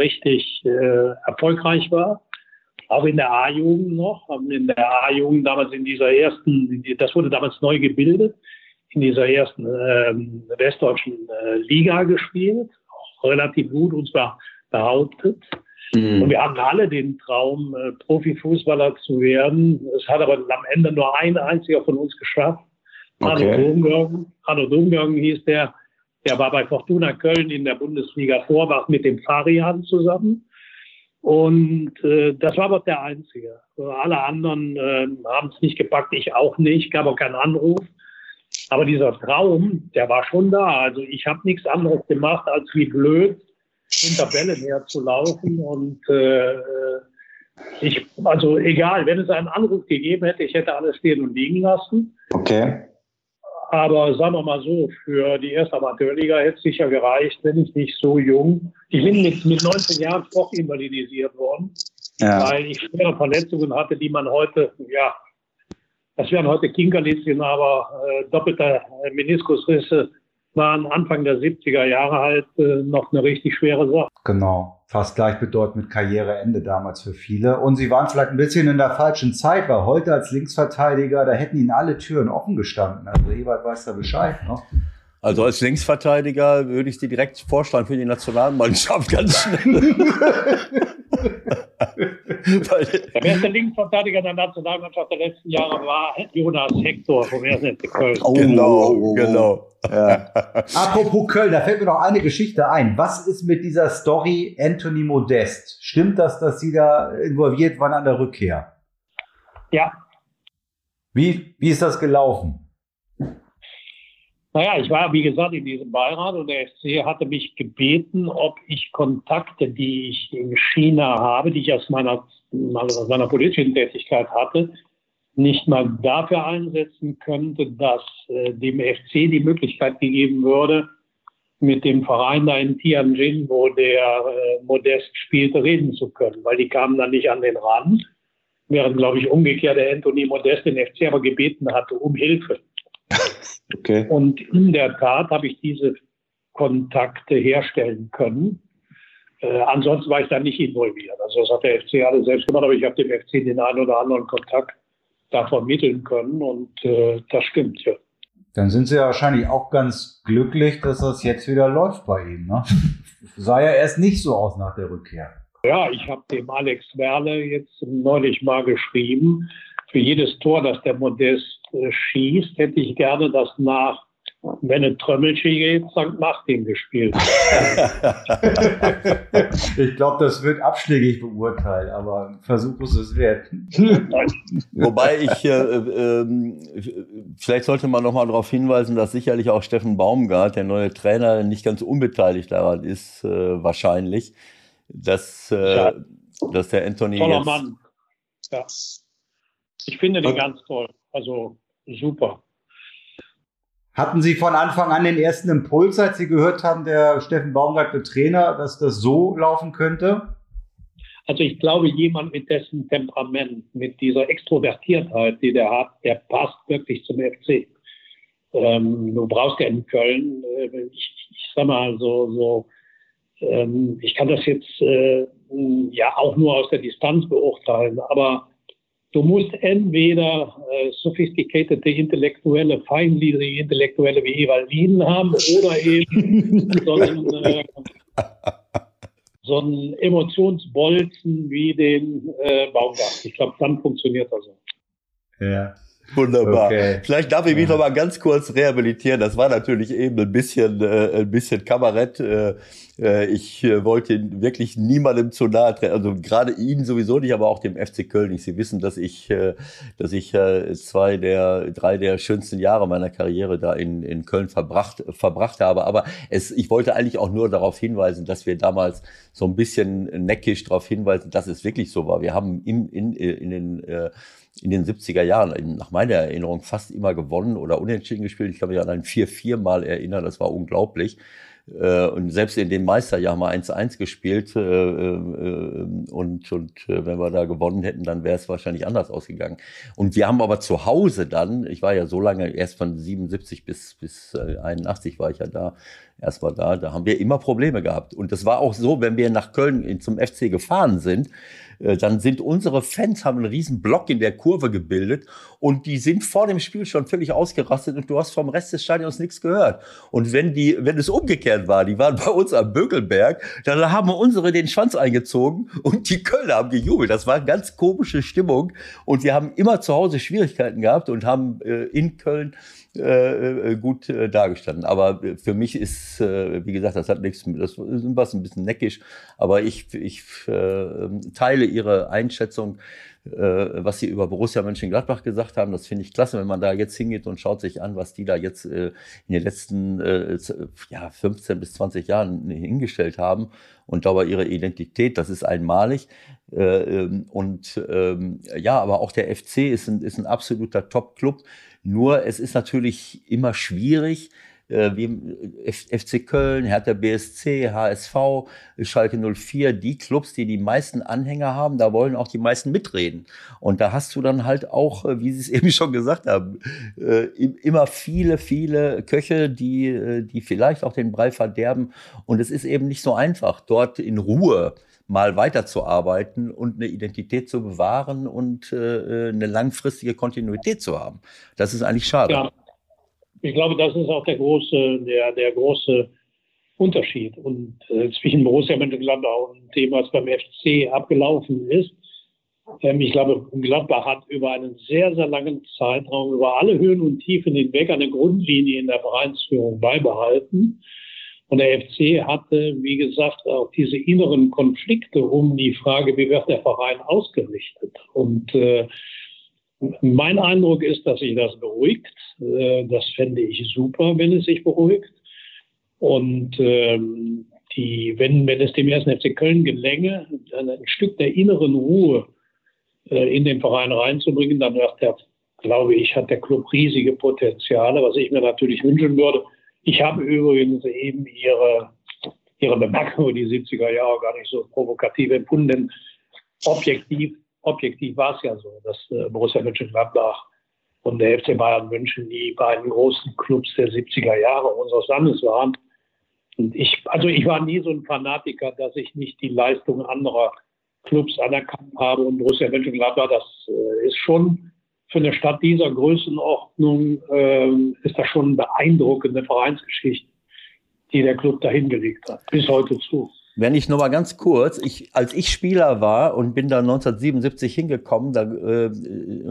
richtig äh, erfolgreich war. Auch in der A-Jugend noch, in der A-Jugend damals in dieser ersten, das wurde damals neu gebildet, in dieser ersten ähm, westdeutschen äh, Liga gespielt, auch relativ gut und zwar behauptet. Mhm. Und wir hatten alle den Traum, äh, Profifußballer zu werden. Es hat aber am Ende nur ein einziger von uns geschafft. Okay. Arno Domjörgen. Arno Domjörgen hieß der. Der war bei Fortuna Köln in der Bundesliga Vorwach mit dem Farian zusammen. Und äh, das war aber der Einzige. Alle anderen äh, haben es nicht gepackt, ich auch nicht, gab auch keinen Anruf. Aber dieser Traum, der war schon da. Also ich habe nichts anderes gemacht, als wie blöd hinter Bälle her zu laufen. Und äh, ich, also egal, wenn es einen Anruf gegeben hätte, ich hätte alles stehen und liegen lassen. Okay. Aber sagen wir mal so, für die erste Amateurliga hätte es sicher gereicht, wenn ich nicht so jung. Ich bin mit, mit 19 Jahren doch invalidisiert worden, ja. weil ich schwere Verletzungen hatte, die man heute, ja, das wären heute Kinkerlitzchen, aber äh, doppelter Meniskusrisse waren Anfang der 70er Jahre halt äh, noch eine richtig schwere Sache. Genau, fast gleichbedeutend mit Karriereende damals für viele. Und sie waren vielleicht ein bisschen in der falschen Zeit, weil heute als Linksverteidiger, da hätten ihnen alle Türen offen gestanden. Also Ebert weiß da Bescheid. Ne? Also als Linksverteidiger würde ich sie direkt vorschlagen für die Nationalmannschaft ganz schnell. der beste Linksverteidiger der Nationalmannschaft der letzten Jahre war Jonas Hector vom 1. Köln. Oh, genau, genau. Ja. Apropos Köln, da fällt mir noch eine Geschichte ein. Was ist mit dieser Story Anthony Modest? Stimmt das, dass Sie da involviert waren an der Rückkehr? Ja. Wie, wie ist das gelaufen? Naja, ich war, wie gesagt, in diesem Beirat und der FC hatte mich gebeten, ob ich Kontakte, die ich in China habe, die ich aus meiner, aus meiner politischen Tätigkeit hatte, nicht mal dafür einsetzen könnte, dass äh, dem FC die Möglichkeit gegeben würde, mit dem Verein da in Tianjin, wo der äh, Modest spielte, reden zu können, weil die kamen dann nicht an den Rand, während, glaube ich, umgekehrt der Anthony Modest den FC aber gebeten hatte um Hilfe. Okay. Und in der Tat habe ich diese Kontakte herstellen können. Äh, ansonsten war ich da nicht involviert. Also das hat der FC alles selbst gemacht, aber ich habe dem FC den einen oder anderen Kontakt da vermitteln können und äh, das stimmt, ja. Dann sind Sie ja wahrscheinlich auch ganz glücklich, dass das jetzt wieder läuft bei Ihnen. Ne? Sah ja erst nicht so aus nach der Rückkehr. Ja, ich habe dem Alex Werle jetzt neulich mal geschrieben, für jedes Tor, das der Modest schießt, hätte ich gerne das nach wenn eine Trömmelche geht, St. Martin gespielt. ich glaube, das wird abschlägig beurteilt, aber ein Versuch ist es wert. Wobei ich, äh, äh, vielleicht sollte man nochmal darauf hinweisen, dass sicherlich auch Steffen Baumgart, der neue Trainer, nicht ganz unbeteiligt daran ist, äh, wahrscheinlich, dass, äh, ja. dass der Anthony. Toller jetzt Mann. Ja. Ich finde den ganz toll. Also super. Hatten Sie von Anfang an den ersten Impuls, als Sie gehört haben, der Steffen Baumgart wird Trainer, dass das so laufen könnte? Also ich glaube, jemand mit dessen Temperament, mit dieser Extrovertiertheit, die der hat, der passt wirklich zum FC. Ähm, du brauchst ja in Köln, äh, ich, ich sag mal so, so ähm, ich kann das jetzt äh, ja auch nur aus der Distanz beurteilen, aber Du musst entweder äh, sophisticated intellektuelle, feingliedrige Intellektuelle wie Wien haben oder eben so einen, äh, so einen Emotionsbolzen wie den äh, Baumgart. Ich glaube, dann funktioniert das so. Ja. Wunderbar. Okay. Vielleicht darf ich mich ja. noch mal ganz kurz rehabilitieren. Das war natürlich eben ein bisschen, äh, ein bisschen Kabarett. Äh, äh ich äh, wollte wirklich niemandem zu nahe treten. Also gerade Ihnen sowieso nicht, aber auch dem FC Köln nicht. Sie wissen, dass ich, äh, dass ich äh, zwei der, drei der schönsten Jahre meiner Karriere da in, in Köln verbracht, verbracht habe. Aber es, ich wollte eigentlich auch nur darauf hinweisen, dass wir damals so ein bisschen neckisch darauf hinweisen, dass es wirklich so war. Wir haben in, in, in den, äh, in den 70er Jahren, nach meiner Erinnerung, fast immer gewonnen oder unentschieden gespielt. Ich kann mich an ein 4-4 mal erinnern, das war unglaublich. äh, und selbst in dem Meisterjahr mal 1-1 gespielt. Äh, äh, und und wenn wir da gewonnen hätten, dann wäre es wahrscheinlich anders ausgegangen. Und wir haben aber zu Hause dann, ich war ja so lange, erst von 77 bis, bis 81 war ich ja da, erst mal da, da haben wir immer Probleme gehabt. Und das war auch so, wenn wir nach Köln zum FC gefahren sind, dann sind unsere Fans haben einen riesen Block in der Kurve gebildet und die sind vor dem Spiel schon völlig ausgerastet und du hast vom Rest des Stadions nichts gehört. Und wenn die, wenn es umgekehrt war, die waren bei uns am Bökelberg, dann haben unsere den Schwanz eingezogen und die Kölner haben gejubelt. Das war eine ganz komische Stimmung und wir haben immer zu Hause Schwierigkeiten gehabt und haben äh, in Köln äh, äh, gut äh, dargestanden. Aber für mich ist, äh, wie gesagt, das hat nichts, mit, das ist ein bisschen neckisch, aber ich, ich äh, teile Ihre Einschätzung, äh, was Sie über Borussia Mönchengladbach gesagt haben. Das finde ich klasse, wenn man da jetzt hingeht und schaut sich an, was die da jetzt äh, in den letzten äh, ja, 15 bis 20 Jahren hingestellt haben und dabei ihre Identität, das ist einmalig. Äh, ähm, und ähm, ja, aber auch der FC ist ein, ist ein absoluter Top-Club. Nur es ist natürlich immer schwierig, äh, wie FC Köln, Hertha BSC, HSV, Schalke 04, die Clubs, die die meisten Anhänger haben, da wollen auch die meisten mitreden. Und da hast du dann halt auch, äh, wie Sie es eben schon gesagt haben, äh, immer viele, viele Köche, die, die vielleicht auch den Brei verderben. Und es ist eben nicht so einfach, dort in Ruhe mal weiterzuarbeiten und eine Identität zu bewahren und äh, eine langfristige Kontinuität zu haben. Das ist eigentlich schade. Ja, ich glaube, das ist auch der große, der, der große Unterschied und äh, zwischen Borussia Mönchengladbach und dem, was beim FC abgelaufen ist. Ähm, ich glaube, Gladbach hat über einen sehr, sehr langen Zeitraum, über alle Höhen und Tiefen hinweg eine Grundlinie in der Vereinsführung beibehalten. Und der FC hatte, wie gesagt, auch diese inneren Konflikte um die Frage, wie wird der Verein ausgerichtet. Und äh, mein Eindruck ist, dass sich das beruhigt. Äh, das fände ich super, wenn es sich beruhigt. Und ähm, die, wenn, wenn es dem ersten FC Köln gelänge, ein Stück der inneren Ruhe äh, in den Verein reinzubringen, dann wird der, glaube ich, hat der Club riesige Potenziale, was ich mir natürlich wünschen würde. Ich habe übrigens eben Ihre, Ihre Bemerkung über die 70er Jahre gar nicht so provokativ empfunden. Objektiv, objektiv war es ja so, dass äh, Borussia Mönchengladbach und der FC Bayern München die beiden großen Clubs der 70er Jahre unseres Landes waren. Und ich, also ich war nie so ein Fanatiker, dass ich nicht die Leistung anderer Clubs anerkannt habe. Und Borussia Mönchengladbach, das äh, ist schon für eine Stadt dieser Größenordnung äh, ist das schon eine beeindruckende Vereinsgeschichte, die der Club da hingelegt hat, bis heute zu. Wenn ich nur mal ganz kurz, ich, als ich Spieler war und bin da 1977 hingekommen, da, äh,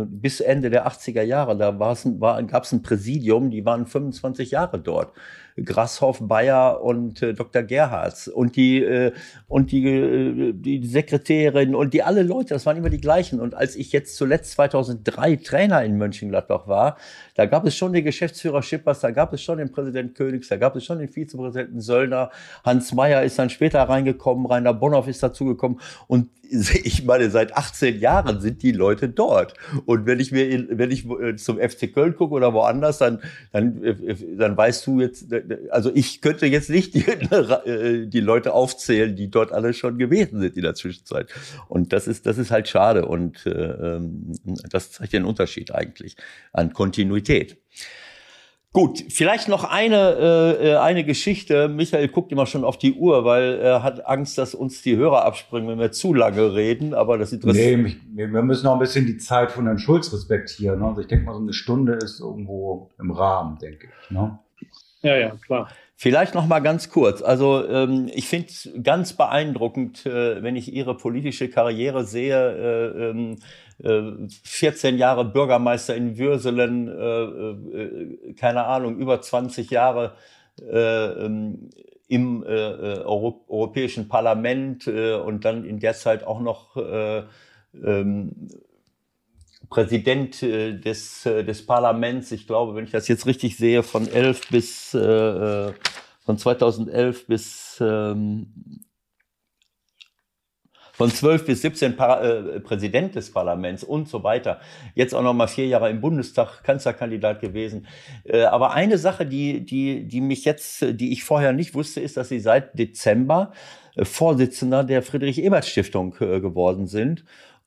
bis Ende der 80er Jahre, da war, gab es ein Präsidium, die waren 25 Jahre dort. Grasshoff, Bayer und äh, Dr. Gerhards und die äh, und die, äh, die Sekretärin und die alle Leute, das waren immer die gleichen. Und als ich jetzt zuletzt 2003 Trainer in Mönchengladbach war, da gab es schon den Geschäftsführer Schippers, da gab es schon den Präsident Königs, da gab es schon den Vizepräsidenten Söllner, Hans Meyer ist dann später reingekommen, Rainer Bonhoff ist dazugekommen und ich meine, seit 18 Jahren sind die Leute dort. Und wenn ich mir, wenn ich äh, zum FC Köln gucke oder woanders, dann, dann, äh, dann weißt du jetzt, also ich könnte jetzt nicht die, äh, die Leute aufzählen, die dort alle schon gewesen sind in der Zwischenzeit. Und das ist, das ist halt schade. Und äh, ähm, das zeigt den Unterschied eigentlich an Kontinuität. Gut, vielleicht noch eine, äh, äh, eine Geschichte. Michael guckt immer schon auf die Uhr, weil er hat Angst, dass uns die Hörer abspringen, wenn wir zu lange reden. Aber das interessiert. Nee, wir müssen noch ein bisschen die Zeit von Herrn Schulz respektieren. Ne? Also ich denke mal, so eine Stunde ist irgendwo im Rahmen, denke ich. Ne? Ja, ja, klar. Vielleicht noch mal ganz kurz. Also ähm, ich finde es ganz beeindruckend, äh, wenn ich Ihre politische Karriere sehe. Äh, ähm, 14 äh, Jahre Bürgermeister in Würselen, äh, äh, keine Ahnung, über 20 Jahre ähm, im Europäischen Parlament und dann in der Zeit auch noch ähm, Präsident des, des Parlaments. Ich glaube, wenn ich das jetzt richtig sehe, von 11 bis von 2011 bis ähm, von 12 bis 17 Par äh, Präsident des Parlaments und so weiter. Jetzt auch noch mal vier Jahre im Bundestag Kanzlerkandidat gewesen. Äh, aber eine Sache, die, die, die mich jetzt, die ich vorher nicht wusste, ist, dass Sie seit Dezember äh, Vorsitzender der Friedrich-Ebert-Stiftung äh, geworden sind.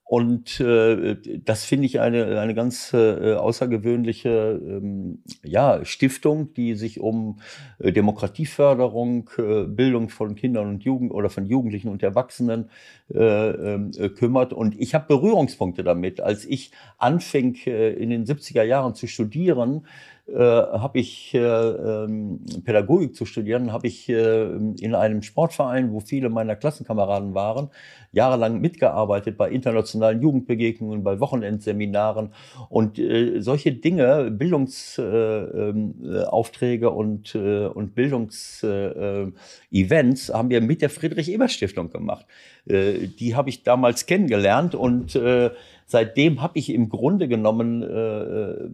Und äh, das finde ich eine, eine ganz äh, außergewöhnliche ähm, ja, Stiftung, die sich um äh, Demokratieförderung, äh, Bildung von Kindern und Jugend oder von Jugendlichen und Erwachsenen äh, äh, kümmert. Und ich habe Berührungspunkte damit. Als ich anfing, äh, in den 70er Jahren zu studieren, äh, habe ich äh, ähm, Pädagogik zu studieren, habe ich äh, in einem Sportverein, wo viele meiner Klassenkameraden waren, jahrelang mitgearbeitet bei internationalen Jugendbegegnungen, bei Wochenendseminaren und äh, solche Dinge, Bildungsaufträge äh, ähm, und, äh, und Bildungsevents haben wir mit der Friedrich-Ebert-Stiftung gemacht. Äh, die habe ich damals kennengelernt und äh, seitdem habe ich im Grunde genommen äh,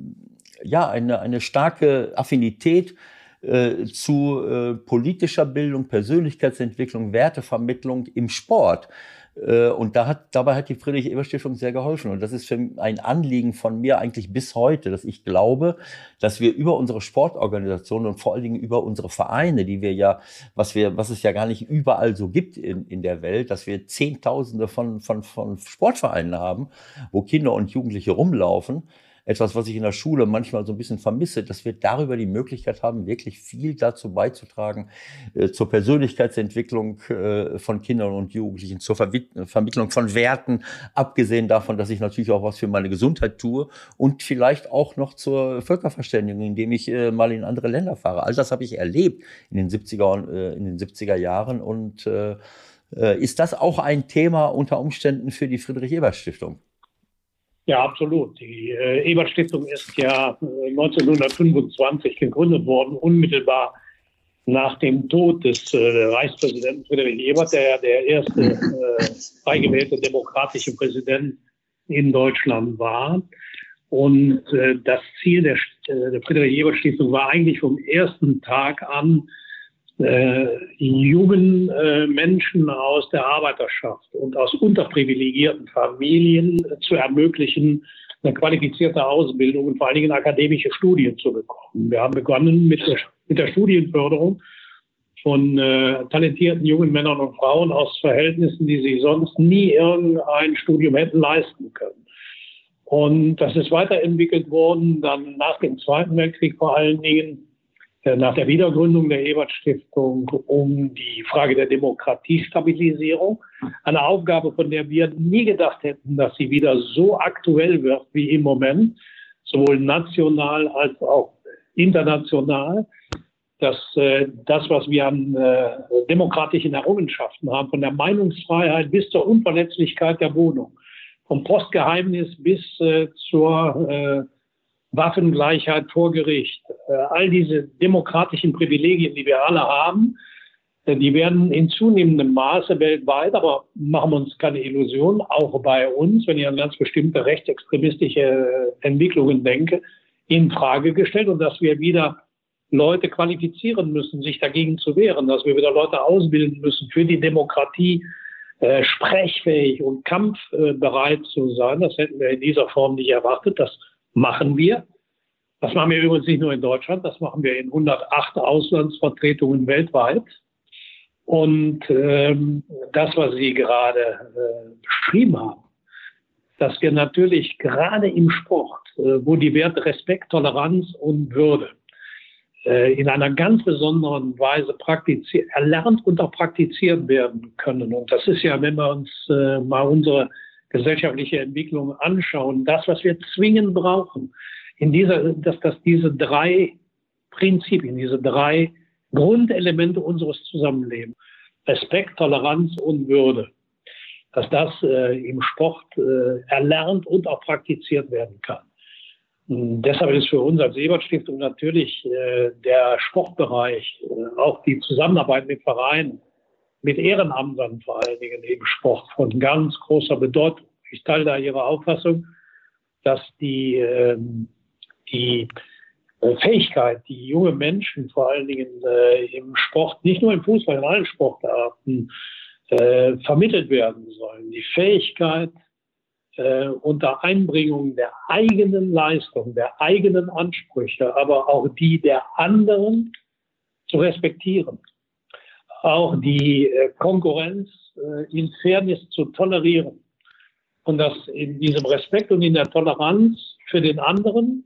ja, eine, eine starke Affinität äh, zu äh, politischer Bildung, Persönlichkeitsentwicklung, Wertevermittlung im Sport. Äh, und da hat, dabei hat die Friedrich-Ebert-Stiftung sehr geholfen. Und das ist für ein Anliegen von mir eigentlich bis heute, dass ich glaube, dass wir über unsere Sportorganisationen und vor allen Dingen über unsere Vereine, die wir ja, was wir, was es ja gar nicht überall so gibt in, in der Welt, dass wir Zehntausende von, von, von Sportvereinen haben, wo Kinder und Jugendliche rumlaufen, etwas, was ich in der Schule manchmal so ein bisschen vermisse, dass wir darüber die Möglichkeit haben, wirklich viel dazu beizutragen, äh, zur Persönlichkeitsentwicklung äh, von Kindern und Jugendlichen, zur Ver Vermittlung von Werten, abgesehen davon, dass ich natürlich auch was für meine Gesundheit tue und vielleicht auch noch zur Völkerverständigung, indem ich äh, mal in andere Länder fahre. All das habe ich erlebt in den 70er, äh, in den 70er Jahren und äh, äh, ist das auch ein Thema unter Umständen für die Friedrich-Ebert-Stiftung? Ja, absolut. Die äh, Ebert-Stiftung ist ja äh, 1925 gegründet worden, unmittelbar nach dem Tod des äh, Reichspräsidenten Friedrich Ebert, der ja der erste äh, frei gewählte demokratische Präsident in Deutschland war. Und äh, das Ziel der, äh, der Friedrich-Ebert-Stiftung war eigentlich vom ersten Tag an, äh, jungen äh, Menschen aus der Arbeiterschaft und aus unterprivilegierten Familien zu ermöglichen, eine qualifizierte Ausbildung und vor allen Dingen akademische Studien zu bekommen. Wir haben begonnen mit der, mit der Studienförderung von äh, talentierten jungen Männern und Frauen aus Verhältnissen, die sich sonst nie irgendein Studium hätten leisten können. Und das ist weiterentwickelt worden, dann nach dem Zweiten Weltkrieg vor allen Dingen nach der Wiedergründung der Ebert-Stiftung um die Frage der Demokratiestabilisierung. Eine Aufgabe, von der wir nie gedacht hätten, dass sie wieder so aktuell wird wie im Moment, sowohl national als auch international, dass äh, das, was wir an äh, demokratischen Errungenschaften haben, von der Meinungsfreiheit bis zur Unverletzlichkeit der Wohnung, vom Postgeheimnis bis äh, zur äh, Waffengleichheit vor Gericht, äh, all diese demokratischen Privilegien, die wir alle haben, äh, die werden in zunehmendem Maße weltweit, aber machen wir uns keine Illusion, auch bei uns, wenn ich an ganz bestimmte rechtsextremistische Entwicklungen denke, in Frage gestellt und dass wir wieder Leute qualifizieren müssen, sich dagegen zu wehren, dass wir wieder Leute ausbilden müssen für die Demokratie, äh, sprechfähig und kampfbereit zu sein. Das hätten wir in dieser Form nicht erwartet. Das machen wir. Das machen wir übrigens nicht nur in Deutschland, das machen wir in 108 Auslandsvertretungen weltweit. Und ähm, das, was Sie gerade äh, beschrieben haben, dass wir natürlich gerade im Sport, äh, wo die Werte Respekt, Toleranz und Würde äh, in einer ganz besonderen Weise erlernt und auch praktiziert werden können. Und das ist ja, wenn wir uns äh, mal unsere gesellschaftliche Entwicklung anschauen, das, was wir zwingend brauchen, in dieser, dass, dass diese drei Prinzipien, diese drei Grundelemente unseres Zusammenlebens, Respekt, Toleranz und Würde, dass das äh, im Sport äh, erlernt und auch praktiziert werden kann. Und deshalb ist für uns als Ebert-Stiftung natürlich äh, der Sportbereich, äh, auch die Zusammenarbeit mit Vereinen, mit Ehrenamtern vor allen Dingen im Sport von ganz großer Bedeutung. Ich teile da Ihre Auffassung, dass die, ähm, die äh, Fähigkeit, die junge Menschen vor allen Dingen äh, im Sport, nicht nur im Fußball, in allen Sportarten, äh, vermittelt werden sollen. Die Fähigkeit, äh, unter Einbringung der eigenen Leistung, der eigenen Ansprüche, aber auch die der anderen zu respektieren. Auch die äh, Konkurrenz äh, in Fairness zu tolerieren. Und das in diesem Respekt und in der Toleranz für den anderen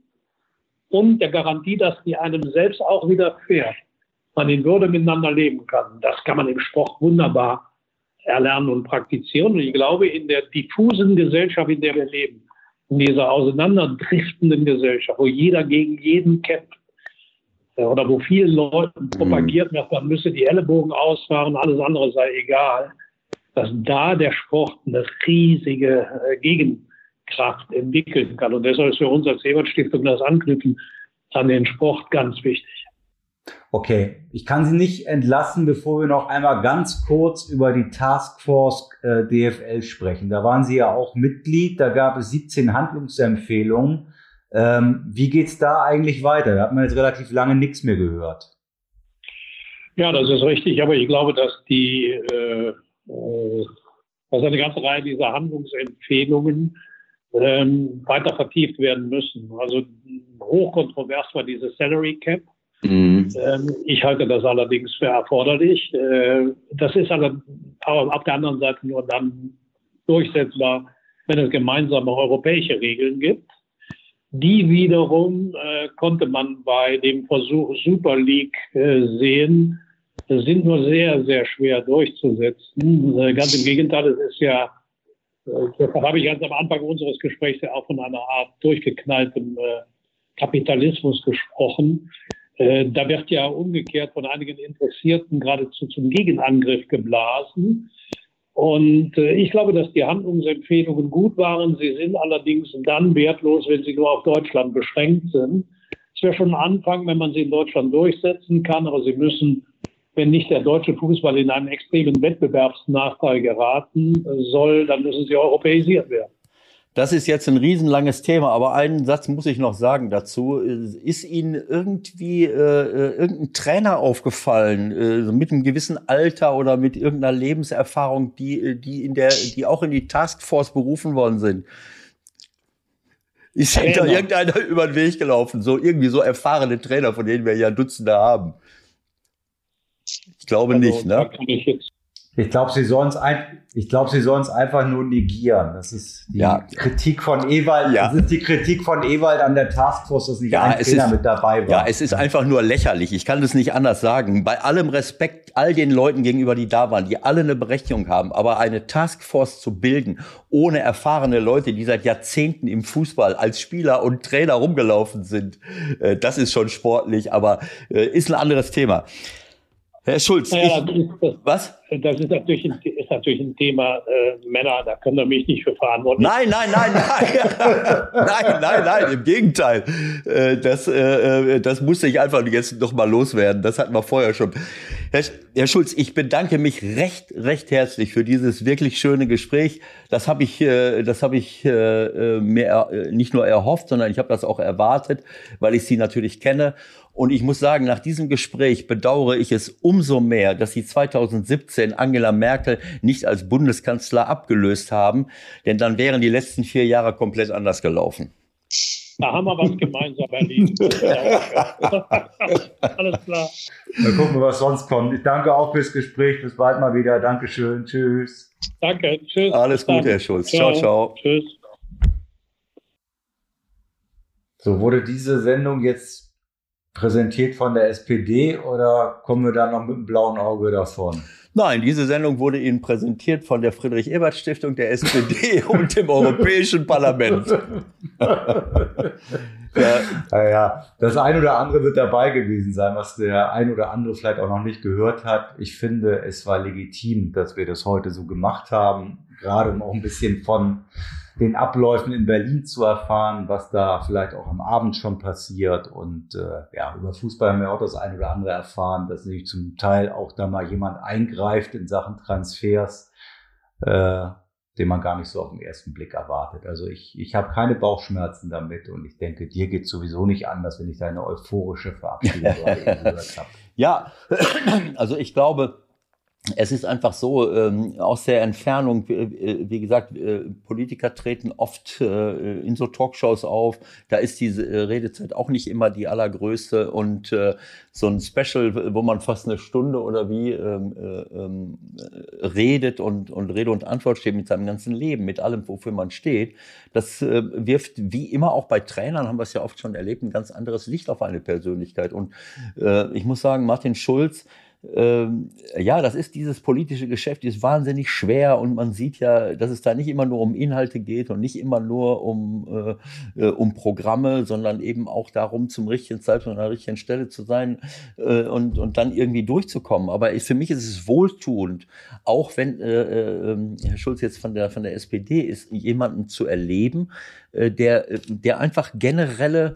und der Garantie, dass die einem selbst auch widerfährt, man in Würde miteinander leben kann. Das kann man im Sport wunderbar erlernen und praktizieren. Und ich glaube, in der diffusen Gesellschaft, in der wir leben, in dieser auseinanderdriftenden Gesellschaft, wo jeder gegen jeden kämpft, oder wo vielen Leuten mhm. propagiert wird, man müsse die Ellenbogen ausfahren, alles andere sei egal, dass da der Sport eine riesige äh, Gegenkraft entwickeln kann. Und deshalb ist für uns als Ebert Stiftung das Anknüpfen an den Sport ganz wichtig. Okay, ich kann Sie nicht entlassen, bevor wir noch einmal ganz kurz über die Taskforce äh, DFL sprechen. Da waren Sie ja auch Mitglied, da gab es 17 Handlungsempfehlungen. Ähm, wie geht's da eigentlich weiter? Da hat man jetzt relativ lange nichts mehr gehört. Ja, das ist richtig, aber ich glaube, dass die äh, äh, dass eine ganze Reihe dieser Handlungsempfehlungen ähm, weiter vertieft werden müssen. Also hochkontrovers war dieses Salary Cap. Mhm. Ähm, ich halte das allerdings für erforderlich. Äh, das ist aber, aber auf der anderen Seite nur dann durchsetzbar, wenn es gemeinsame europäische Regeln gibt. Die wiederum äh, konnte man bei dem Versuch Super League äh, sehen, sind nur sehr, sehr schwer durchzusetzen. Äh, ganz im Gegenteil, es ist ja, äh, das habe ich ganz am Anfang unseres Gesprächs ja auch von einer Art durchgeknalltem äh, Kapitalismus gesprochen. Da wird ja umgekehrt von einigen Interessierten geradezu zum Gegenangriff geblasen. Und ich glaube, dass die Handlungsempfehlungen gut waren. Sie sind allerdings dann wertlos, wenn sie nur auf Deutschland beschränkt sind. Es wäre schon ein Anfang, wenn man sie in Deutschland durchsetzen kann, aber sie müssen wenn nicht der deutsche Fußball in einen extremen Wettbewerbsnachteil geraten soll, dann müssen sie europäisiert werden. Das ist jetzt ein riesenlanges Thema, aber einen Satz muss ich noch sagen dazu. Ist Ihnen irgendwie äh, äh irgendein Trainer aufgefallen, äh, mit einem gewissen Alter oder mit irgendeiner Lebenserfahrung, die, die, in der, die auch in die Taskforce berufen worden sind? Ist Trainer. da irgendeiner über den Weg gelaufen? So irgendwie so erfahrene Trainer, von denen wir ja Dutzende haben. Ich glaube also, nicht, ne? Ich glaube, sie sollen es ein, ich glaube, sie sollen es einfach nur negieren. Das ist die ja. Kritik von Ewald. Ja. Das ist die Kritik von Ewald an der Taskforce, dass nicht ja, ein Trainer ist, mit dabei war. Ja, es ist einfach nur lächerlich. Ich kann das nicht anders sagen. Bei allem Respekt all den Leuten gegenüber, die da waren, die alle eine Berechtigung haben, aber eine Taskforce zu bilden, ohne erfahrene Leute, die seit Jahrzehnten im Fußball als Spieler und Trainer rumgelaufen sind, äh, das ist schon sportlich, aber äh, ist ein anderes Thema. Herr Schulz, naja, ich, das, was? Das ist natürlich ein, ist natürlich ein Thema äh, Männer, da können wir mich nicht für verantworten. Nein, nein, nein, nein. nein, nein, nein, im Gegenteil. Äh, das, äh, äh, das musste ich einfach jetzt noch mal loswerden. Das hatten wir vorher schon. Herr, Herr Schulz, ich bedanke mich recht, recht herzlich für dieses wirklich schöne Gespräch. Das habe ich, äh, das habe ich äh, mir nicht nur erhofft, sondern ich habe das auch erwartet, weil ich Sie natürlich kenne. Und ich muss sagen, nach diesem Gespräch bedauere ich es umso mehr, dass sie 2017 Angela Merkel nicht als Bundeskanzler abgelöst haben, denn dann wären die letzten vier Jahre komplett anders gelaufen. Da haben wir was gemeinsam erlebt. Alles klar. Dann gucken wir, was sonst kommt. Ich danke auch fürs Gespräch. Bis bald mal wieder. Dankeschön. Tschüss. Danke. Tschüss. Alles Gute, Herr Schulz. Ciao, ciao. ciao. Tschüss. So wurde diese Sendung jetzt präsentiert von der SPD oder kommen wir da noch mit einem blauen Auge davon? Nein, diese Sendung wurde Ihnen präsentiert von der Friedrich-Ebert-Stiftung, der SPD und dem Europäischen Parlament. ja. Naja, das ein oder andere wird dabei gewesen sein, was der ein oder andere vielleicht auch noch nicht gehört hat. Ich finde, es war legitim, dass wir das heute so gemacht haben, gerade um auch ein bisschen von den Abläufen in Berlin zu erfahren, was da vielleicht auch am Abend schon passiert. Und äh, ja, über Fußball haben wir auch das eine oder andere erfahren, dass natürlich zum Teil auch da mal jemand eingreift in Sachen Transfers, äh, den man gar nicht so auf den ersten Blick erwartet. Also ich, ich habe keine Bauchschmerzen damit und ich denke, dir geht sowieso nicht anders, wenn ich deine euphorische Verabschiedung gehört habe. Ja, also ich glaube, es ist einfach so, ähm, aus der Entfernung, äh, wie gesagt, äh, Politiker treten oft äh, in so Talkshows auf, da ist diese äh, Redezeit auch nicht immer die allergrößte. Und äh, so ein Special, wo man fast eine Stunde oder wie ähm, äh, ähm, redet und, und Rede und Antwort steht mit seinem ganzen Leben, mit allem, wofür man steht, das äh, wirft, wie immer auch bei Trainern, haben wir es ja oft schon erlebt, ein ganz anderes Licht auf eine Persönlichkeit. Und äh, ich muss sagen, Martin Schulz, ähm, ja, das ist dieses politische Geschäft, ist wahnsinnig schwer und man sieht ja, dass es da nicht immer nur um Inhalte geht und nicht immer nur um, äh, äh um Programme, sondern eben auch darum, zum richtigen Zeitpunkt an der richtigen Stelle zu sein äh, und, und dann irgendwie durchzukommen. Aber für mich ist es wohltuend, auch wenn äh, äh, Herr Schulz jetzt von der, von der SPD ist, jemanden zu erleben, äh, der, der einfach generelle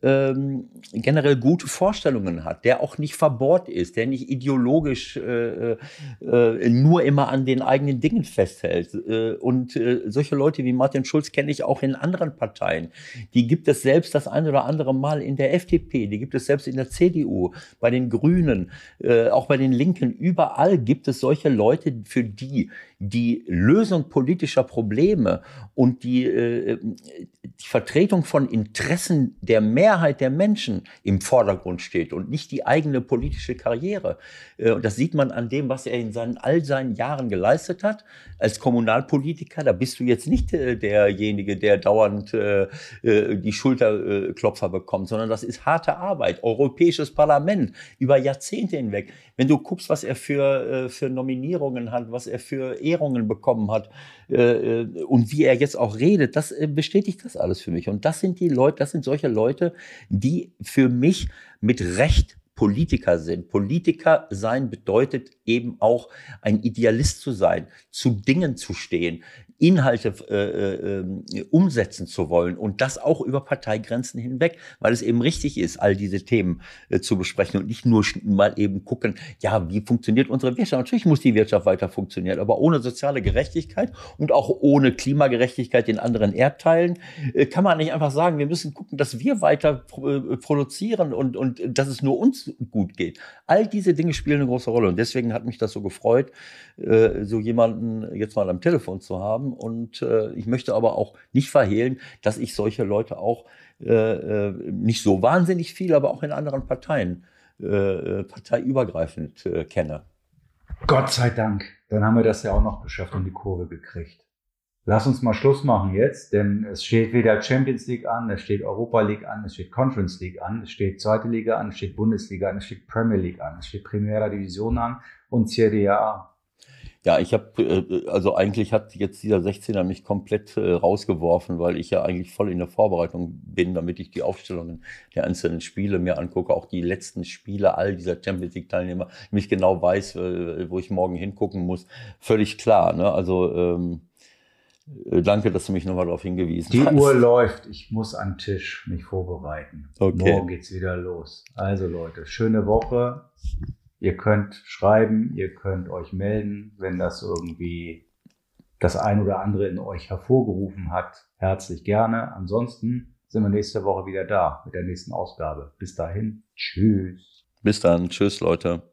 ähm, generell gute Vorstellungen hat, der auch nicht verbohrt ist, der nicht ideologisch äh, äh, nur immer an den eigenen Dingen festhält. Äh, und äh, solche Leute wie Martin Schulz kenne ich auch in anderen Parteien. Die gibt es selbst das eine oder andere Mal in der FDP, die gibt es selbst in der CDU, bei den Grünen, äh, auch bei den Linken. Überall gibt es solche Leute, für die die Lösung politischer Probleme und die, äh, die Vertretung von Interessen der Mehrheit der Menschen im Vordergrund steht und nicht die eigene politische Karriere. Äh, und das sieht man an dem, was er in seinen, all seinen Jahren geleistet hat. Als Kommunalpolitiker, da bist du jetzt nicht äh, derjenige, der dauernd äh, äh die Schulterklopfer bekommt, sondern das ist harte Arbeit. Europäisches Parlament über Jahrzehnte hinweg. Wenn du guckst, was er für, äh, für Nominierungen hat, was er für Ehrungen bekommen hat äh, äh, und wie er jetzt auch redet, das äh, bestätigt das alles für mich. Und das sind die Leute, das sind solche Leute, die für mich mit Recht Politiker sind. Politiker sein bedeutet eben auch ein Idealist zu sein, zu Dingen zu stehen, Inhalte äh, äh, umsetzen zu wollen und das auch über Parteigrenzen hinweg, weil es eben richtig ist, all diese Themen äh, zu besprechen und nicht nur mal eben gucken, ja, wie funktioniert unsere Wirtschaft? Natürlich muss die Wirtschaft weiter funktionieren, aber ohne soziale Gerechtigkeit und auch ohne Klimagerechtigkeit in anderen Erdteilen äh, kann man nicht einfach sagen, wir müssen gucken, dass wir weiter äh, produzieren und, und dass es nur uns gut geht. All diese Dinge spielen eine große Rolle und deswegen hat mich das so gefreut, äh, so jemanden jetzt mal am Telefon zu haben und äh, ich möchte aber auch nicht verhehlen, dass ich solche Leute auch äh, äh, nicht so wahnsinnig viel, aber auch in anderen Parteien äh, äh, parteiübergreifend äh, kenne. Gott sei Dank. Dann haben wir das ja auch noch geschafft und die Kurve gekriegt. Lass uns mal Schluss machen jetzt, denn es steht wieder Champions League an, es steht Europa League an, es steht Conference League an, es steht Zweite Liga an, es steht Bundesliga an, es steht Premier League an, es steht Primera Division an und CDA ja, ich habe, äh, also eigentlich hat jetzt dieser 16er mich komplett äh, rausgeworfen, weil ich ja eigentlich voll in der Vorbereitung bin, damit ich die Aufstellungen der einzelnen Spiele mir angucke, auch die letzten Spiele all dieser Champions League Teilnehmer, mich genau weiß, äh, wo ich morgen hingucken muss. Völlig klar, ne? Also, ähm, Danke, dass du mich nochmal darauf hingewiesen Die hast. Die Uhr läuft. Ich muss am Tisch mich vorbereiten. Okay. Morgen geht's wieder los. Also Leute, schöne Woche. Ihr könnt schreiben, ihr könnt euch melden, wenn das irgendwie das ein oder andere in euch hervorgerufen hat. Herzlich gerne. Ansonsten sind wir nächste Woche wieder da mit der nächsten Ausgabe. Bis dahin. Tschüss. Bis dann. Tschüss, Leute.